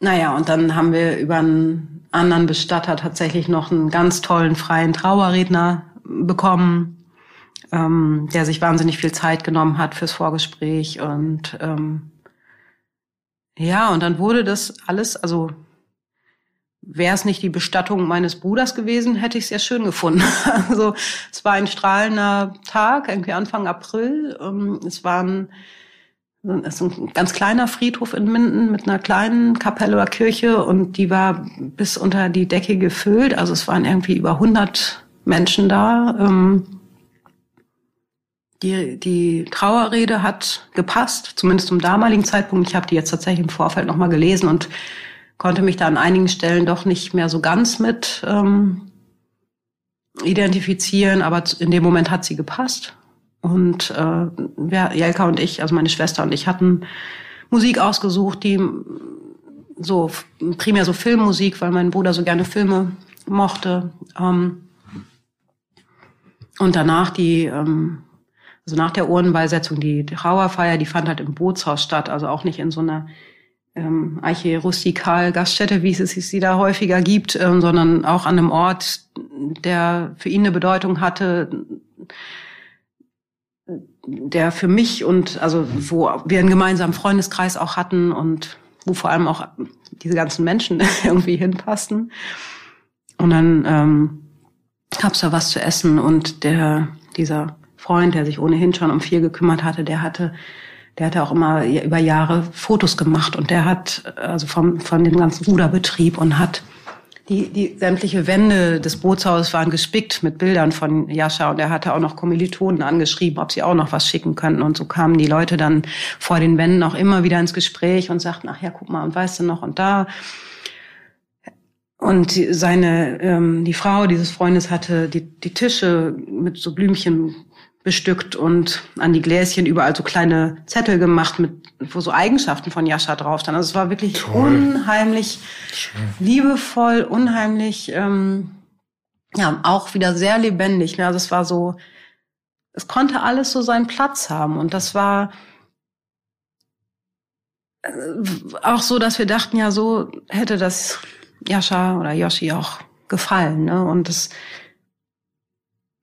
Naja, und dann haben wir über einen anderen Bestatter tatsächlich noch einen ganz tollen freien Trauerredner bekommen, ähm, der sich wahnsinnig viel Zeit genommen hat fürs Vorgespräch. Und ähm, ja, und dann wurde das alles, also wäre es nicht die Bestattung meines Bruders gewesen, hätte ich es sehr schön gefunden. Also es war ein strahlender Tag, irgendwie Anfang April. Ähm, es waren es ist ein ganz kleiner Friedhof in Minden mit einer kleinen Kapelle oder Kirche und die war bis unter die Decke gefüllt. Also es waren irgendwie über 100 Menschen da. Ähm, die, die Trauerrede hat gepasst, zumindest zum damaligen Zeitpunkt. Ich habe die jetzt tatsächlich im Vorfeld nochmal gelesen und konnte mich da an einigen Stellen doch nicht mehr so ganz mit ähm, identifizieren, aber in dem Moment hat sie gepasst. Und äh, ja, Jelka und ich, also meine Schwester und ich, hatten Musik ausgesucht, die so primär so Filmmusik, weil mein Bruder so gerne Filme mochte. Ähm, und danach die, ähm, also nach der Urnenbeisetzung, die Trauerfeier, die fand halt im Bootshaus statt, also auch nicht in so einer ähm, Arche rustikal Gaststätte, wie es sie da häufiger gibt, ähm, sondern auch an einem Ort, der für ihn eine Bedeutung hatte, der für mich und also wo wir einen gemeinsamen Freundeskreis auch hatten und wo vor allem auch diese ganzen Menschen irgendwie hinpassten. Und dann ähm, gab's da was zu essen und der dieser Freund, der sich ohnehin schon um viel gekümmert hatte, der hatte der hatte auch immer über Jahre Fotos gemacht und der hat also vom von dem ganzen Ruderbetrieb und hat die, die sämtliche Wände des Bootshauses waren gespickt mit Bildern von Jascha und er hatte auch noch Kommilitonen angeschrieben, ob sie auch noch was schicken könnten. Und so kamen die Leute dann vor den Wänden auch immer wieder ins Gespräch und sagten, ach ja, guck mal, und weißt du noch und da. Und seine, ähm, die Frau dieses Freundes hatte die, die Tische mit so Blümchen bestückt und an die Gläschen überall so kleine Zettel gemacht, mit, wo so Eigenschaften von Jascha drauf standen. Also es war wirklich Toll. unheimlich Schön. liebevoll, unheimlich, ähm, ja, auch wieder sehr lebendig. Ne? Also es war so, es konnte alles so seinen Platz haben. Und das war äh, auch so, dass wir dachten, ja, so hätte das Jascha oder Yoshi auch gefallen. Ne? Und das,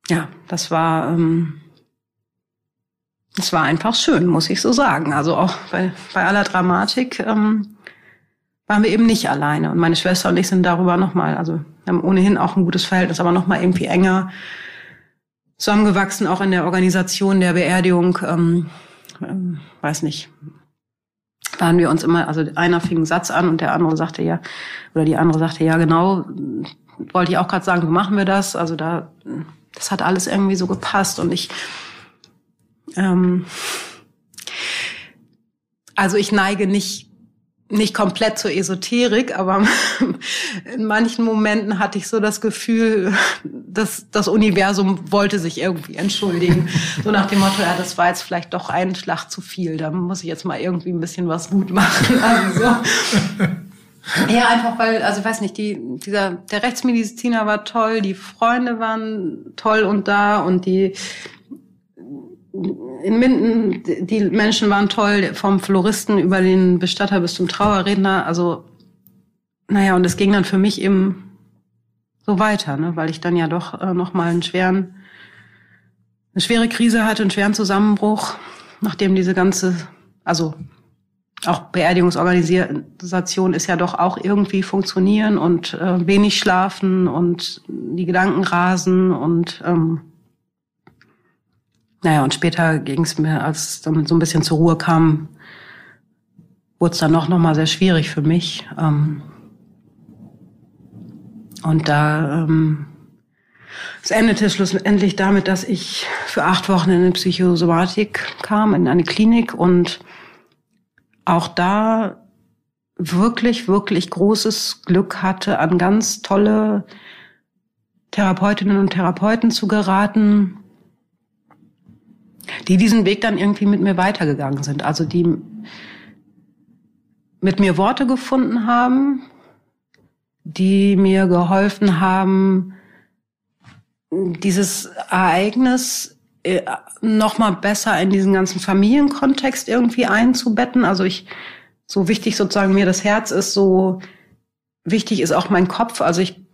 ja, das war, ähm, das war einfach schön, muss ich so sagen. Also auch bei, bei aller Dramatik ähm, waren wir eben nicht alleine. Und meine Schwester und ich sind darüber nochmal, also wir haben ohnehin auch ein gutes Verhältnis, aber nochmal irgendwie enger zusammengewachsen, auch in der Organisation der Beerdigung. Ähm, ähm, weiß nicht, waren wir uns immer, also einer fing einen Satz an und der andere sagte ja, oder die andere sagte, ja genau, wollte ich auch gerade sagen, so machen wir das. Also da, das hat alles irgendwie so gepasst und ich, ähm, also ich neige nicht nicht komplett zur Esoterik, aber in manchen Momenten hatte ich so das Gefühl, dass das Universum wollte sich irgendwie entschuldigen. So nach dem Motto, ja, das war jetzt vielleicht doch ein Schlag zu viel, da muss ich jetzt mal irgendwie ein bisschen was gut machen. Also so. Ja, einfach weil, also ich weiß nicht, die, dieser, der Rechtsmediziner war toll, die Freunde waren toll und da und die, in Minden, die Menschen waren toll, vom Floristen über den Bestatter bis zum Trauerredner. Also, naja, und es ging dann für mich eben so weiter, ne, weil ich dann ja doch äh, nochmal einen schweren, eine schwere Krise hatte, einen schweren Zusammenbruch, nachdem diese ganze, also auch Beerdigungsorganisation ist ja doch auch irgendwie funktionieren und äh, wenig schlafen und die Gedanken rasen und ähm, naja, und später ging es mir, als dann so ein bisschen zur Ruhe kam, wurde es dann noch, noch mal sehr schwierig für mich. Ähm, und da ähm, es endete schlussendlich damit, dass ich für acht Wochen in eine Psychosomatik kam, in eine Klinik und auch da wirklich, wirklich großes Glück hatte, an ganz tolle Therapeutinnen und Therapeuten zu geraten, die diesen Weg dann irgendwie mit mir weitergegangen sind. Also die mit mir Worte gefunden haben, die mir geholfen haben, dieses Ereignis äh, noch mal besser in diesen ganzen Familienkontext irgendwie einzubetten. Also ich, so wichtig sozusagen mir das Herz ist, so wichtig ist auch mein Kopf. Also ich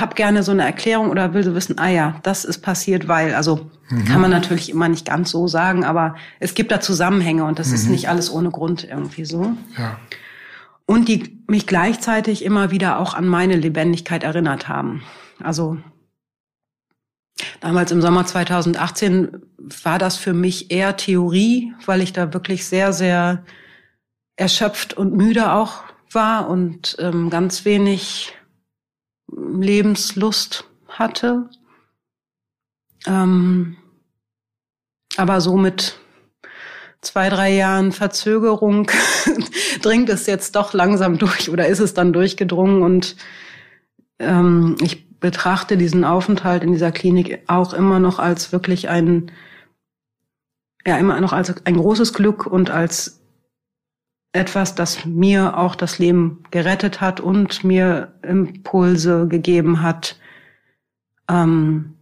habe gerne so eine Erklärung oder will so wissen, ah ja, das ist passiert, weil, also mhm. kann man natürlich immer nicht ganz so sagen, aber es gibt da Zusammenhänge und das mhm. ist nicht alles ohne Grund irgendwie so. Ja. Und die mich gleichzeitig immer wieder auch an meine Lebendigkeit erinnert haben. Also damals im Sommer 2018 war das für mich eher Theorie, weil ich da wirklich sehr, sehr erschöpft und müde auch war und ähm, ganz wenig Lebenslust hatte. Ähm, aber so mit zwei, drei Jahren Verzögerung dringt es jetzt doch langsam durch oder ist es dann durchgedrungen und ähm, ich betrachte diesen Aufenthalt in dieser Klinik auch immer noch als wirklich ein, ja, immer noch als ein großes Glück und als etwas, das mir auch das Leben gerettet hat und mir Impulse gegeben hat, ähm,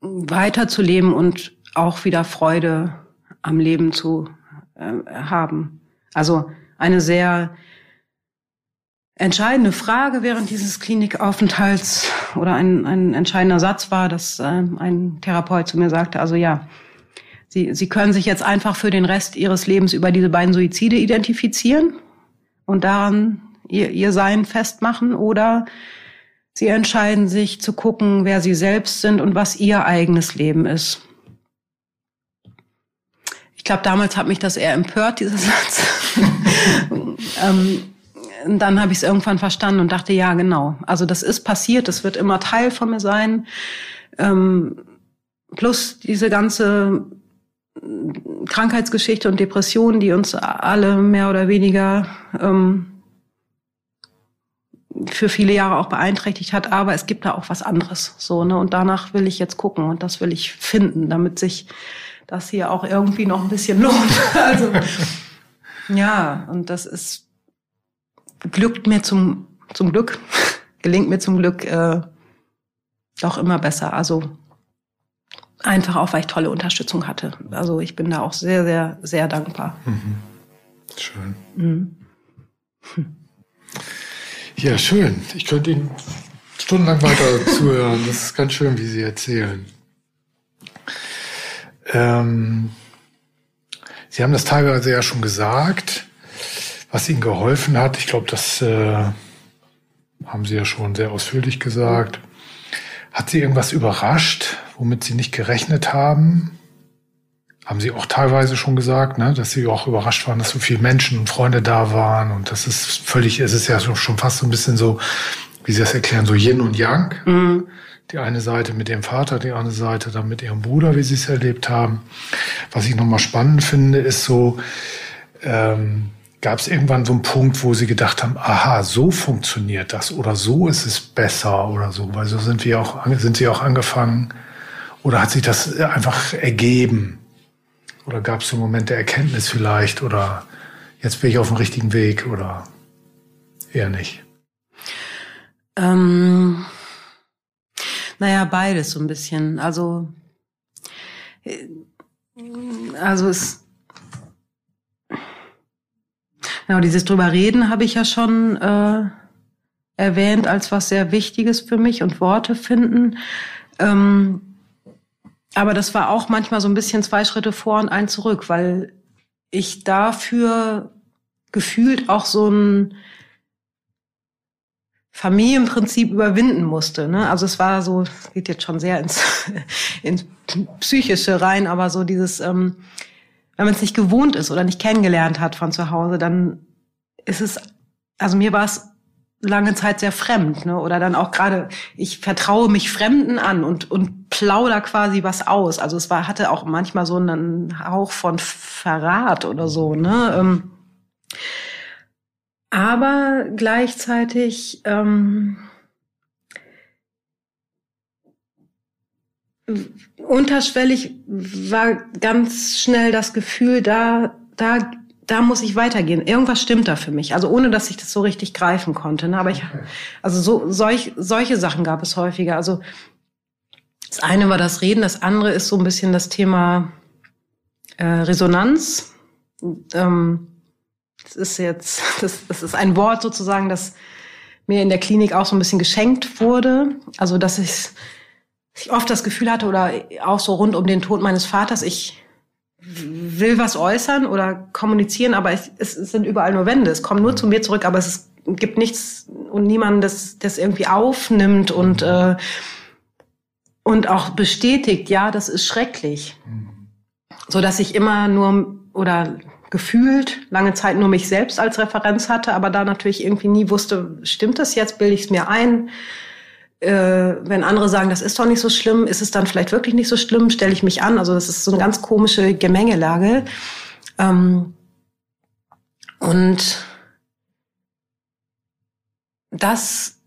weiterzuleben und auch wieder Freude am Leben zu äh, haben. Also eine sehr entscheidende Frage während dieses Klinikaufenthalts oder ein, ein entscheidender Satz war, dass äh, ein Therapeut zu mir sagte, also ja, Sie, Sie können sich jetzt einfach für den Rest Ihres Lebens über diese beiden Suizide identifizieren und daran Ihr, ihr Sein festmachen oder Sie entscheiden sich zu gucken, wer Sie selbst sind und was Ihr eigenes Leben ist. Ich glaube, damals hat mich das eher empört, dieser Satz. ähm, dann habe ich es irgendwann verstanden und dachte, ja, genau. Also das ist passiert, das wird immer Teil von mir sein. Ähm, plus diese ganze Krankheitsgeschichte und Depression, die uns alle mehr oder weniger ähm, für viele Jahre auch beeinträchtigt hat, aber es gibt da auch was anderes, so, ne, und danach will ich jetzt gucken und das will ich finden, damit sich das hier auch irgendwie noch ein bisschen lohnt. Also, ja, und das ist, glückt mir zum, zum Glück, gelingt mir zum Glück, äh, doch immer besser. Also, einfach auch, weil ich tolle Unterstützung hatte. Also, ich bin da auch sehr, sehr, sehr dankbar. Mhm. Schön. Mhm. Hm. Ja, schön. Ich könnte Ihnen stundenlang weiter zuhören. Das ist ganz schön, wie Sie erzählen. Ähm, Sie haben das teilweise ja schon gesagt, was Ihnen geholfen hat. Ich glaube, das äh, haben Sie ja schon sehr ausführlich gesagt. Hat Sie irgendwas überrascht, womit Sie nicht gerechnet haben? haben Sie auch teilweise schon gesagt, ne, dass Sie auch überrascht waren, dass so viele Menschen und Freunde da waren und das ist völlig, es ist ja schon fast so ein bisschen so, wie Sie das erklären, so Yin und Yang. Mhm. Die eine Seite mit dem Vater, die andere Seite dann mit ihrem Bruder, wie Sie es erlebt haben. Was ich nochmal spannend finde, ist so, ähm, gab es irgendwann so einen Punkt, wo Sie gedacht haben, aha, so funktioniert das oder so ist es besser oder so, weil so sind wir auch, sind Sie auch angefangen oder hat sich das einfach ergeben? Oder gab es so Momente der Erkenntnis vielleicht? Oder jetzt bin ich auf dem richtigen Weg? Oder eher nicht? Ähm, naja, beides so ein bisschen. Also, äh, also es. Genau, dieses drüber reden habe ich ja schon äh, erwähnt als was sehr Wichtiges für mich und Worte finden. Ähm, aber das war auch manchmal so ein bisschen zwei Schritte vor und ein zurück, weil ich dafür gefühlt auch so ein Familienprinzip überwinden musste. Ne? Also es war so, geht jetzt schon sehr ins, ins Psychische rein, aber so dieses, ähm, wenn man es nicht gewohnt ist oder nicht kennengelernt hat von zu Hause, dann ist es, also mir war es lange Zeit sehr fremd, ne? Oder dann auch gerade, ich vertraue mich Fremden an und und plauder quasi was aus. Also es war hatte auch manchmal so einen Hauch von Verrat oder so, ne? Ähm, aber gleichzeitig ähm, unterschwellig war ganz schnell das Gefühl, da da da muss ich weitergehen. Irgendwas stimmt da für mich. Also ohne, dass ich das so richtig greifen konnte. Ne? Aber ich, also so solch, solche Sachen gab es häufiger. Also das eine war das Reden, das andere ist so ein bisschen das Thema äh, Resonanz. Ähm, das ist jetzt, das, das ist ein Wort sozusagen, das mir in der Klinik auch so ein bisschen geschenkt wurde. Also dass ich, ich oft das Gefühl hatte oder auch so rund um den Tod meines Vaters, ich will was äußern oder kommunizieren, aber es, es sind überall nur Wände. Es kommt nur zu mir zurück, aber es gibt nichts und niemanden, das, das irgendwie aufnimmt und, äh, und auch bestätigt, ja, das ist schrecklich. So dass ich immer nur oder gefühlt lange Zeit nur mich selbst als Referenz hatte, aber da natürlich irgendwie nie wusste, stimmt das jetzt, bilde ich es mir ein? Äh, wenn andere sagen, das ist doch nicht so schlimm, ist es dann vielleicht wirklich nicht so schlimm, stelle ich mich an. Also das ist so eine ganz komische Gemengelage. Ähm, und das,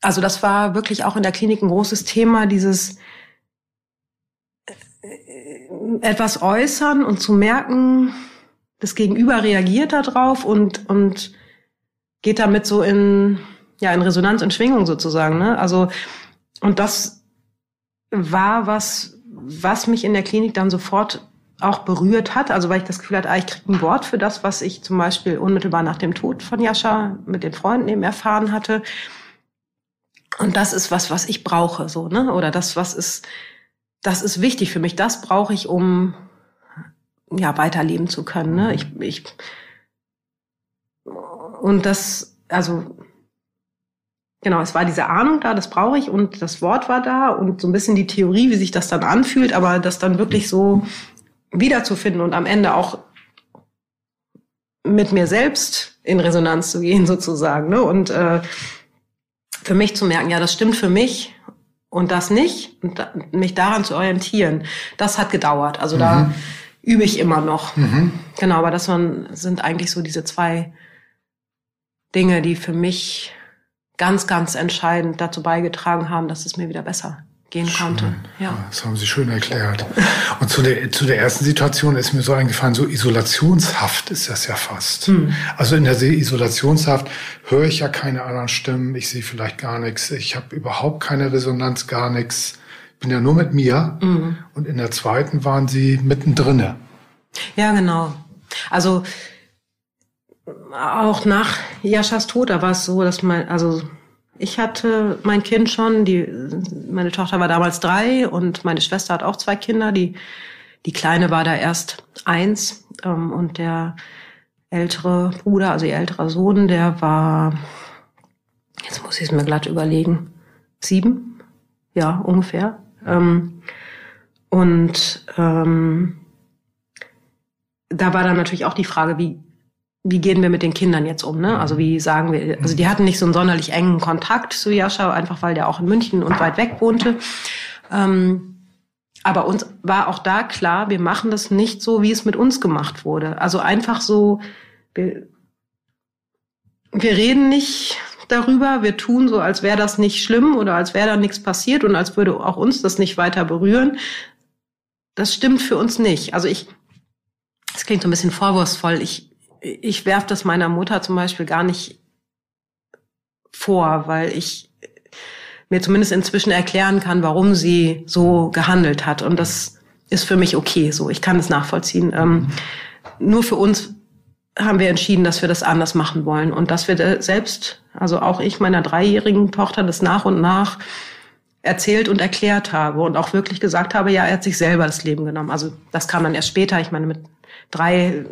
also das war wirklich auch in der Klinik ein großes Thema, dieses äh, etwas äußern und zu merken, das Gegenüber reagiert darauf und, und geht damit so in, ja, in Resonanz und Schwingung sozusagen. Ne? Also, und das war was, was mich in der Klinik dann sofort auch berührt hat. Also weil ich das Gefühl hatte, ah, ich kriege ein Wort für das, was ich zum Beispiel unmittelbar nach dem Tod von Jascha mit den Freunden eben erfahren hatte. Und das ist was, was ich brauche, so, ne? Oder das, was ist, das ist wichtig für mich. Das brauche ich, um ja weiterleben zu können. Ne? Ich, ich und das, also genau, es war diese Ahnung da, das brauche ich und das Wort war da und so ein bisschen die Theorie, wie sich das dann anfühlt, aber das dann wirklich so wiederzufinden und am Ende auch mit mir selbst in Resonanz zu gehen sozusagen ne? und äh, für mich zu merken, ja, das stimmt für mich und das nicht und da, mich daran zu orientieren, das hat gedauert. Also mhm. da übe ich immer noch. Mhm. Genau, aber das waren, sind eigentlich so diese zwei Dinge, die für mich ganz, ganz entscheidend dazu beigetragen haben, dass es mir wieder besser gehen schön. konnte. Ja. Das haben Sie schön erklärt. Und zu der, zu der ersten Situation ist mir so eingefallen, so Isolationshaft ist das ja fast. Hm. Also in der Isolationshaft höre ich ja keine anderen Stimmen, ich sehe vielleicht gar nichts, ich habe überhaupt keine Resonanz, gar nichts. Bin ja nur mit mir. Mhm. Und in der zweiten waren Sie mittendrin. Ja, genau. Also auch nach Jaschas Tod, da war es so, dass mein, also ich hatte mein Kind schon, die, meine Tochter war damals drei und meine Schwester hat auch zwei Kinder. Die, die Kleine war da erst eins ähm, und der ältere Bruder, also ihr älterer Sohn, der war, jetzt muss ich es mir glatt überlegen, sieben, ja, ungefähr. Ähm, und ähm, da war dann natürlich auch die Frage, wie wie gehen wir mit den Kindern jetzt um? Ne? Also wie sagen wir, also die hatten nicht so einen sonderlich engen Kontakt zu Jascha, einfach weil der auch in München und weit weg wohnte. Ähm, aber uns war auch da klar, wir machen das nicht so, wie es mit uns gemacht wurde. Also einfach so, wir, wir reden nicht darüber, wir tun so, als wäre das nicht schlimm oder als wäre da nichts passiert und als würde auch uns das nicht weiter berühren. Das stimmt für uns nicht. Also ich, das klingt so ein bisschen vorwurfsvoll. Ich, ich werfe das meiner Mutter zum Beispiel gar nicht vor, weil ich mir zumindest inzwischen erklären kann, warum sie so gehandelt hat. Und das ist für mich okay so. Ich kann es nachvollziehen. Ähm, nur für uns haben wir entschieden, dass wir das anders machen wollen und dass wir selbst, also auch ich meiner dreijährigen Tochter, das nach und nach erzählt und erklärt habe und auch wirklich gesagt habe, ja, er hat sich selber das Leben genommen. Also das kam dann erst später. Ich meine, mit drei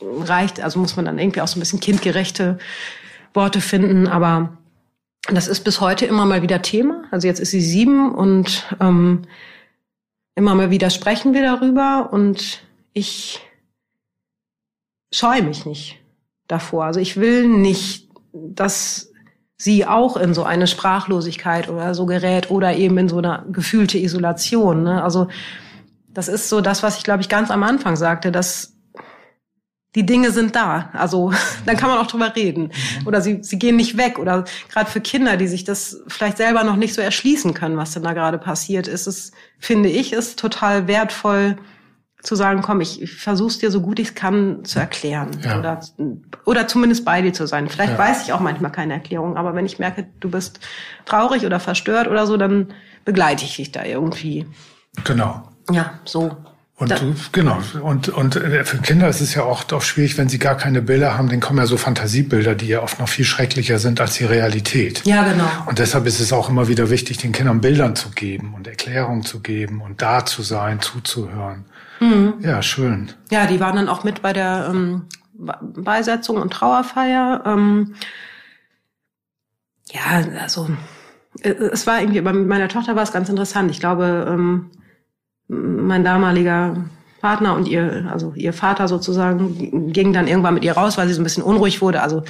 reicht, also muss man dann irgendwie auch so ein bisschen kindgerechte Worte finden, aber das ist bis heute immer mal wieder Thema. Also jetzt ist sie sieben und ähm, immer mal wieder sprechen wir darüber und ich scheue mich nicht davor. Also ich will nicht, dass sie auch in so eine Sprachlosigkeit oder so gerät oder eben in so eine gefühlte Isolation. Ne? Also das ist so das, was ich, glaube ich, ganz am Anfang sagte, dass die Dinge sind da. Also dann kann man auch drüber reden. Mhm. Oder sie, sie gehen nicht weg. Oder gerade für Kinder, die sich das vielleicht selber noch nicht so erschließen können, was denn da gerade passiert, ist es, finde ich, ist total wertvoll zu sagen, komm, ich, ich versuche es dir so gut ich kann zu erklären. Ja. Oder, oder zumindest bei dir zu sein. Vielleicht ja. weiß ich auch manchmal keine Erklärung, aber wenn ich merke, du bist traurig oder verstört oder so, dann begleite ich dich da irgendwie. Genau. Ja, so. Und da, genau, und, und äh, für Kinder ist es ja auch oft schwierig, wenn sie gar keine Bilder haben, dann kommen ja so Fantasiebilder, die ja oft noch viel schrecklicher sind als die Realität. Ja, genau. Und deshalb ist es auch immer wieder wichtig, den Kindern Bildern zu geben und Erklärungen zu geben und da zu sein, zuzuhören. Mhm. Ja, schön. Ja, die waren dann auch mit bei der ähm, Beisetzung und Trauerfeier. Ähm, ja, also äh, es war irgendwie, bei meiner Tochter war es ganz interessant. Ich glaube, ähm, mein damaliger Partner und ihr, also ihr Vater sozusagen, ging dann irgendwann mit ihr raus, weil sie so ein bisschen unruhig wurde. Also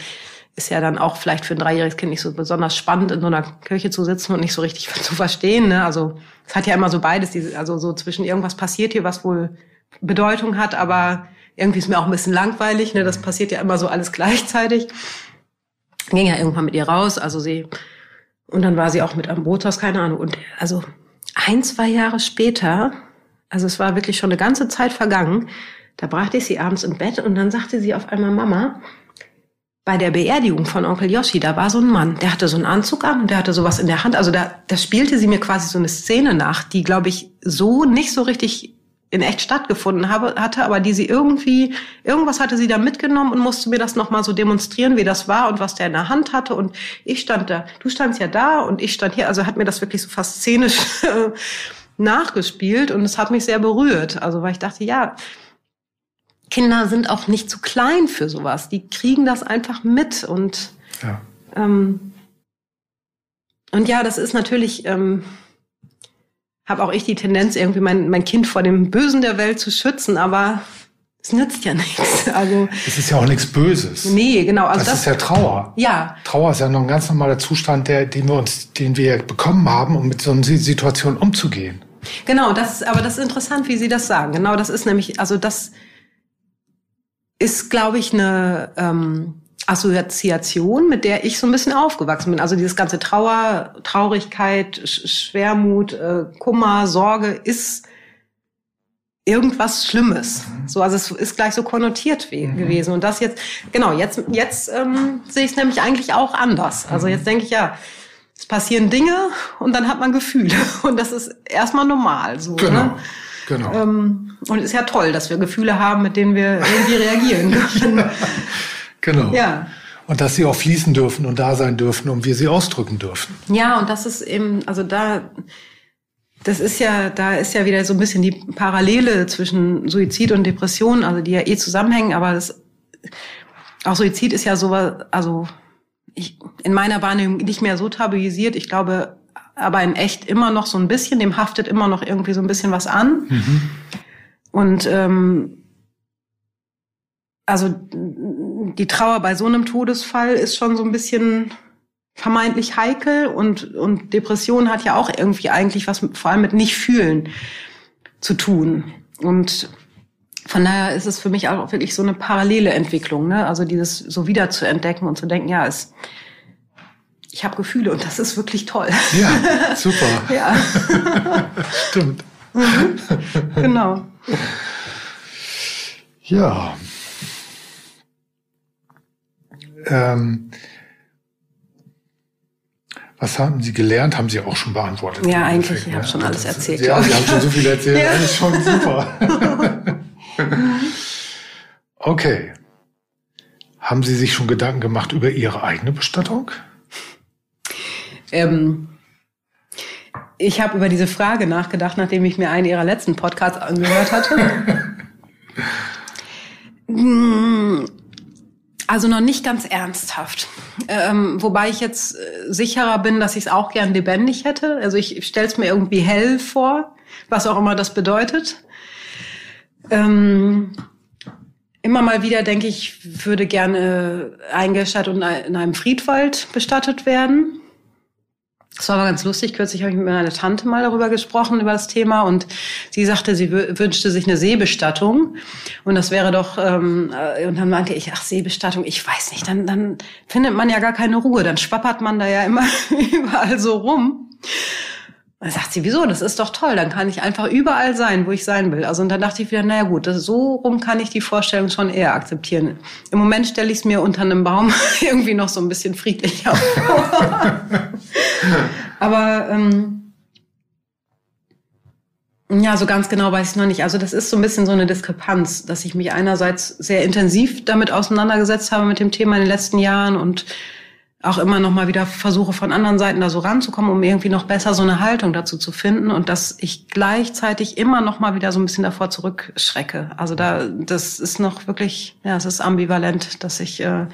ist ja dann auch vielleicht für ein dreijähriges Kind nicht so besonders spannend, in so einer Kirche zu sitzen und nicht so richtig zu verstehen. Ne? Also es hat ja immer so beides, also so zwischen irgendwas passiert hier, was wohl Bedeutung hat, aber irgendwie ist mir auch ein bisschen langweilig. Ne? Das passiert ja immer so alles gleichzeitig. Ging ja irgendwann mit ihr raus, also sie und dann war sie auch mit am Bootshaus, keine Ahnung. Und also ein, zwei Jahre später also es war wirklich schon eine ganze Zeit vergangen. Da brachte ich sie abends im Bett und dann sagte sie auf einmal, Mama, bei der Beerdigung von Onkel Yoshi, da war so ein Mann, der hatte so einen Anzug an und der hatte sowas in der Hand. Also da, da spielte sie mir quasi so eine Szene nach, die, glaube ich, so nicht so richtig in echt stattgefunden habe, hatte, aber die sie irgendwie, irgendwas hatte sie da mitgenommen und musste mir das nochmal so demonstrieren, wie das war und was der in der Hand hatte. Und ich stand da, du standst ja da und ich stand hier, also hat mir das wirklich so fast szenisch nachgespielt und es hat mich sehr berührt. Also weil ich dachte, ja, Kinder sind auch nicht zu klein für sowas. Die kriegen das einfach mit und ja. ähm, und ja, das ist natürlich, ähm, habe auch ich die Tendenz, irgendwie mein, mein Kind vor dem Bösen der Welt zu schützen, aber es nützt ja nichts. Also es ist ja auch nichts Böses. Nee, genau. Also das, das ist ja Trauer. Ja. Trauer ist ja noch ein ganz normaler Zustand, der, den wir uns, den wir bekommen haben, um mit so einer Situation umzugehen. Genau, das, aber das ist interessant, wie Sie das sagen. Genau, das ist nämlich, also das ist, glaube ich, eine, ähm, Assoziation, mit der ich so ein bisschen aufgewachsen bin. Also dieses ganze Trauer, Traurigkeit, Schwermut, äh, Kummer, Sorge ist irgendwas Schlimmes. So, also es ist gleich so konnotiert mhm. gewesen. Und das jetzt, genau, jetzt, jetzt ähm, sehe ich es nämlich eigentlich auch anders. Also mhm. jetzt denke ich, ja, es passieren Dinge und dann hat man Gefühle. Und das ist erstmal normal. So, genau. Ne? Genau. Ähm, und es ist ja toll, dass wir Gefühle haben, mit denen wir irgendwie reagieren können. genau. Ja. Und dass sie auch fließen dürfen und da sein dürfen und wir sie ausdrücken dürfen. Ja, und das ist eben, also da, das ist ja, da ist ja wieder so ein bisschen die Parallele zwischen Suizid und Depression, also die ja eh zusammenhängen, aber das, auch Suizid ist ja sowas, also ich, in meiner Wahrnehmung nicht mehr so tabuisiert. Ich glaube, aber in echt immer noch so ein bisschen, dem haftet immer noch irgendwie so ein bisschen was an. Mhm. Und ähm, also die Trauer bei so einem Todesfall ist schon so ein bisschen vermeintlich heikel und, und Depression hat ja auch irgendwie eigentlich was mit, vor allem mit nicht fühlen zu tun. Und von daher ist es für mich auch wirklich so eine parallele Entwicklung, ne? Also dieses so wieder zu entdecken und zu denken, ja, es, ich habe Gefühle und das ist wirklich toll. Ja, super. ja. Stimmt. Mhm. Genau. Ja. Ähm, was haben Sie gelernt? Haben Sie auch schon beantwortet? Ja, eigentlich, ich habe schon alles erzählt. Ja, Sie haben schon so viel erzählt. ja. Eigentlich schon super. okay. Haben Sie sich schon Gedanken gemacht über Ihre eigene Bestattung? Ähm, ich habe über diese Frage nachgedacht, nachdem ich mir einen Ihrer letzten Podcasts angehört hatte. Also noch nicht ganz ernsthaft. Ähm, wobei ich jetzt äh, sicherer bin, dass ich es auch gern lebendig hätte. Also ich stelle es mir irgendwie hell vor, was auch immer das bedeutet. Ähm, immer mal wieder denke ich, würde gerne eingestattet und in einem Friedwald bestattet werden. Das war aber ganz lustig. Kürzlich habe ich mit meiner Tante mal darüber gesprochen, über das Thema. Und sie sagte, sie wünschte sich eine Seebestattung. Und das wäre doch, ähm, äh, und dann meinte ich, ach, Seebestattung, ich weiß nicht, dann, dann findet man ja gar keine Ruhe. Dann schwappert man da ja immer überall so rum. Dann sagt sie, wieso? Das ist doch toll. Dann kann ich einfach überall sein, wo ich sein will. Also und dann dachte ich wieder, naja gut, das, so rum kann ich die Vorstellung schon eher akzeptieren. Im Moment stelle ich es mir unter einem Baum irgendwie noch so ein bisschen friedlicher vor. Aber ähm, ja, so ganz genau weiß ich noch nicht. Also das ist so ein bisschen so eine Diskrepanz, dass ich mich einerseits sehr intensiv damit auseinandergesetzt habe mit dem Thema in den letzten Jahren und auch immer noch mal wieder versuche von anderen Seiten da so ranzukommen, um irgendwie noch besser so eine Haltung dazu zu finden und dass ich gleichzeitig immer noch mal wieder so ein bisschen davor zurückschrecke. Also da, das ist noch wirklich, ja, es ist ambivalent, dass ich äh,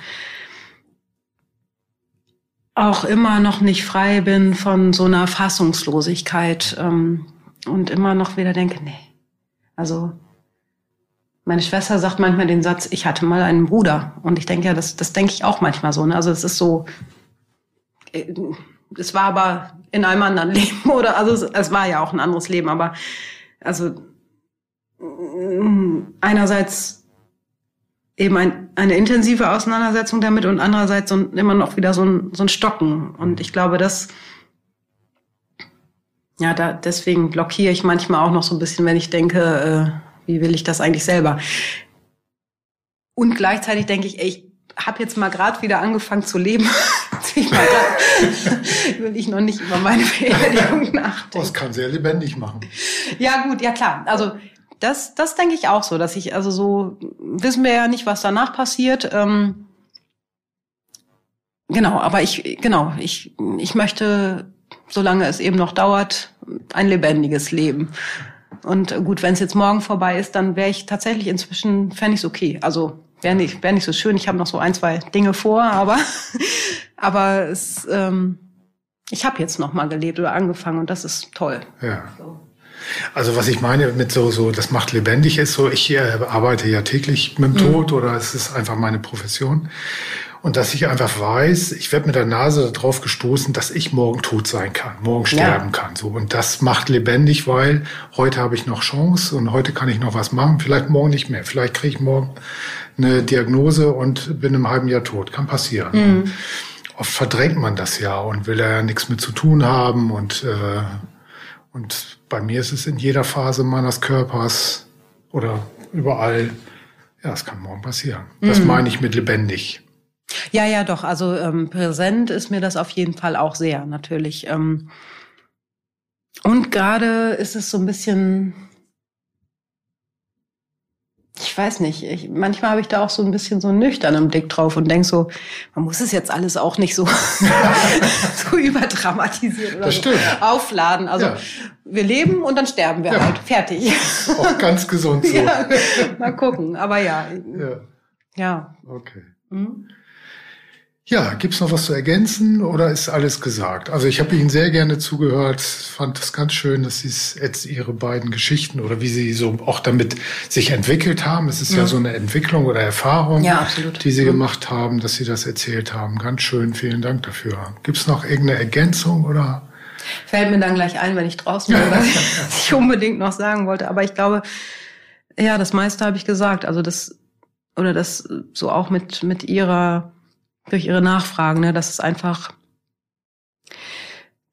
auch immer noch nicht frei bin von so einer Fassungslosigkeit ähm, und immer noch wieder denke, nee, also meine Schwester sagt manchmal den Satz, ich hatte mal einen Bruder. Und ich denke ja, das, das denke ich auch manchmal so. Ne? Also es ist so, äh, es war aber in einem anderen Leben oder also es, es war ja auch ein anderes Leben, aber also mm, einerseits eben ein, eine intensive Auseinandersetzung damit und andererseits so, immer noch wieder so ein, so ein Stocken. Und ich glaube, das, ja, da, deswegen blockiere ich manchmal auch noch so ein bisschen, wenn ich denke, äh, wie will ich das eigentlich selber? Und gleichzeitig denke ich, ey, ich habe jetzt mal gerade wieder angefangen zu leben. ich mal grad, will ich noch nicht über meine Beerdigung nachdenken. Das kann sehr lebendig machen. Ja gut, ja klar. Also das, das denke ich auch so, dass ich, also so wissen wir ja nicht, was danach passiert. Ähm, genau, aber ich, genau, ich, ich möchte, solange es eben noch dauert, ein lebendiges Leben. Und gut, wenn es jetzt morgen vorbei ist, dann wäre ich tatsächlich inzwischen, fände ich es okay. Also wäre nicht, wär nicht so schön. Ich habe noch so ein, zwei Dinge vor, aber, aber es, ähm, ich habe jetzt noch mal gelebt oder angefangen und das ist toll. Ja. Also was ich meine mit so, so, das macht lebendig ist, so ich äh, arbeite ja täglich mit dem mhm. Tod oder es ist einfach meine Profession. Und dass ich einfach weiß, ich werde mit der Nase darauf gestoßen, dass ich morgen tot sein kann, morgen sterben ja. kann. So. Und das macht lebendig, weil heute habe ich noch Chance und heute kann ich noch was machen, vielleicht morgen nicht mehr. Vielleicht kriege ich morgen eine Diagnose und bin im halben Jahr tot. Kann passieren. Mhm. Oft verdrängt man das ja und will ja nichts mit zu tun haben. Und, äh, und bei mir ist es in jeder Phase meines Körpers oder überall, ja, es kann morgen passieren. Das mhm. meine ich mit lebendig. Ja, ja, doch. Also ähm, präsent ist mir das auf jeden Fall auch sehr, natürlich. Ähm, und gerade ist es so ein bisschen, ich weiß nicht, ich, manchmal habe ich da auch so ein bisschen so einen nüchternen Blick drauf und denke so, man muss es jetzt alles auch nicht so, so überdramatisieren oder so aufladen. Also ja. wir leben und dann sterben wir ja. halt. Fertig. Auch ganz gesund so. ja, mal gucken, aber ja. Ja. ja. Okay. Mhm. Ja, gibt's noch was zu ergänzen oder ist alles gesagt? Also ich habe Ihnen sehr gerne zugehört, fand es ganz schön, dass Sie jetzt Ihre beiden Geschichten oder wie Sie so auch damit sich entwickelt haben. Es ist ja, ja so eine Entwicklung oder Erfahrung, ja, die Sie mhm. gemacht haben, dass Sie das erzählt haben. Ganz schön, vielen Dank dafür. Gibt's noch irgendeine Ergänzung oder? Fällt mir dann gleich ein, wenn ich draußen bin, was ich unbedingt noch sagen wollte. Aber ich glaube, ja, das meiste habe ich gesagt. Also das, oder das so auch mit, mit Ihrer durch ihre Nachfragen, ne, dass es einfach,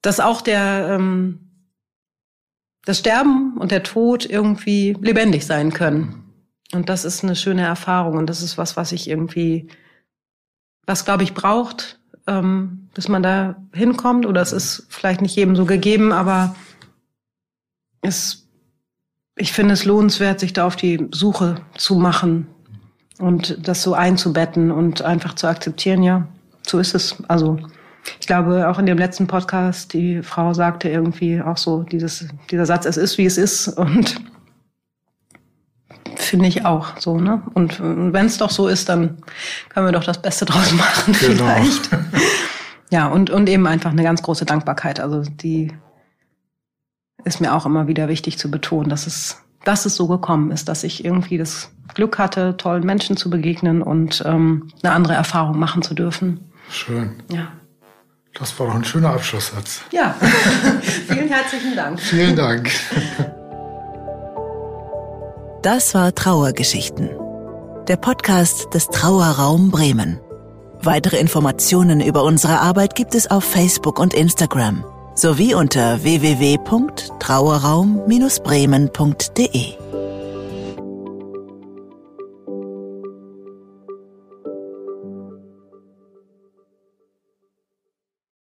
dass auch der, ähm, das Sterben und der Tod irgendwie lebendig sein können. Und das ist eine schöne Erfahrung und das ist was, was ich irgendwie, was glaube ich braucht, ähm, bis man da hinkommt. Oder es ist vielleicht nicht jedem so gegeben, aber es, ich finde es lohnenswert, sich da auf die Suche zu machen und das so einzubetten und einfach zu akzeptieren, ja, so ist es. Also ich glaube, auch in dem letzten Podcast, die Frau sagte irgendwie auch so dieses, dieser Satz, es ist, wie es ist. Und finde ich auch so, ne? Und wenn es doch so ist, dann können wir doch das Beste draus machen, genau. vielleicht. ja, und, und eben einfach eine ganz große Dankbarkeit. Also die ist mir auch immer wieder wichtig zu betonen, dass es, dass es so gekommen ist, dass ich irgendwie das Glück hatte, tollen Menschen zu begegnen und ähm, eine andere Erfahrung machen zu dürfen. Schön. Ja. Das war doch ein schöner Abschlusssatz. Ja, vielen herzlichen Dank. Vielen Dank. Das war Trauergeschichten, der Podcast des Trauerraum Bremen. Weitere Informationen über unsere Arbeit gibt es auf Facebook und Instagram sowie unter www.trauerraum-bremen.de.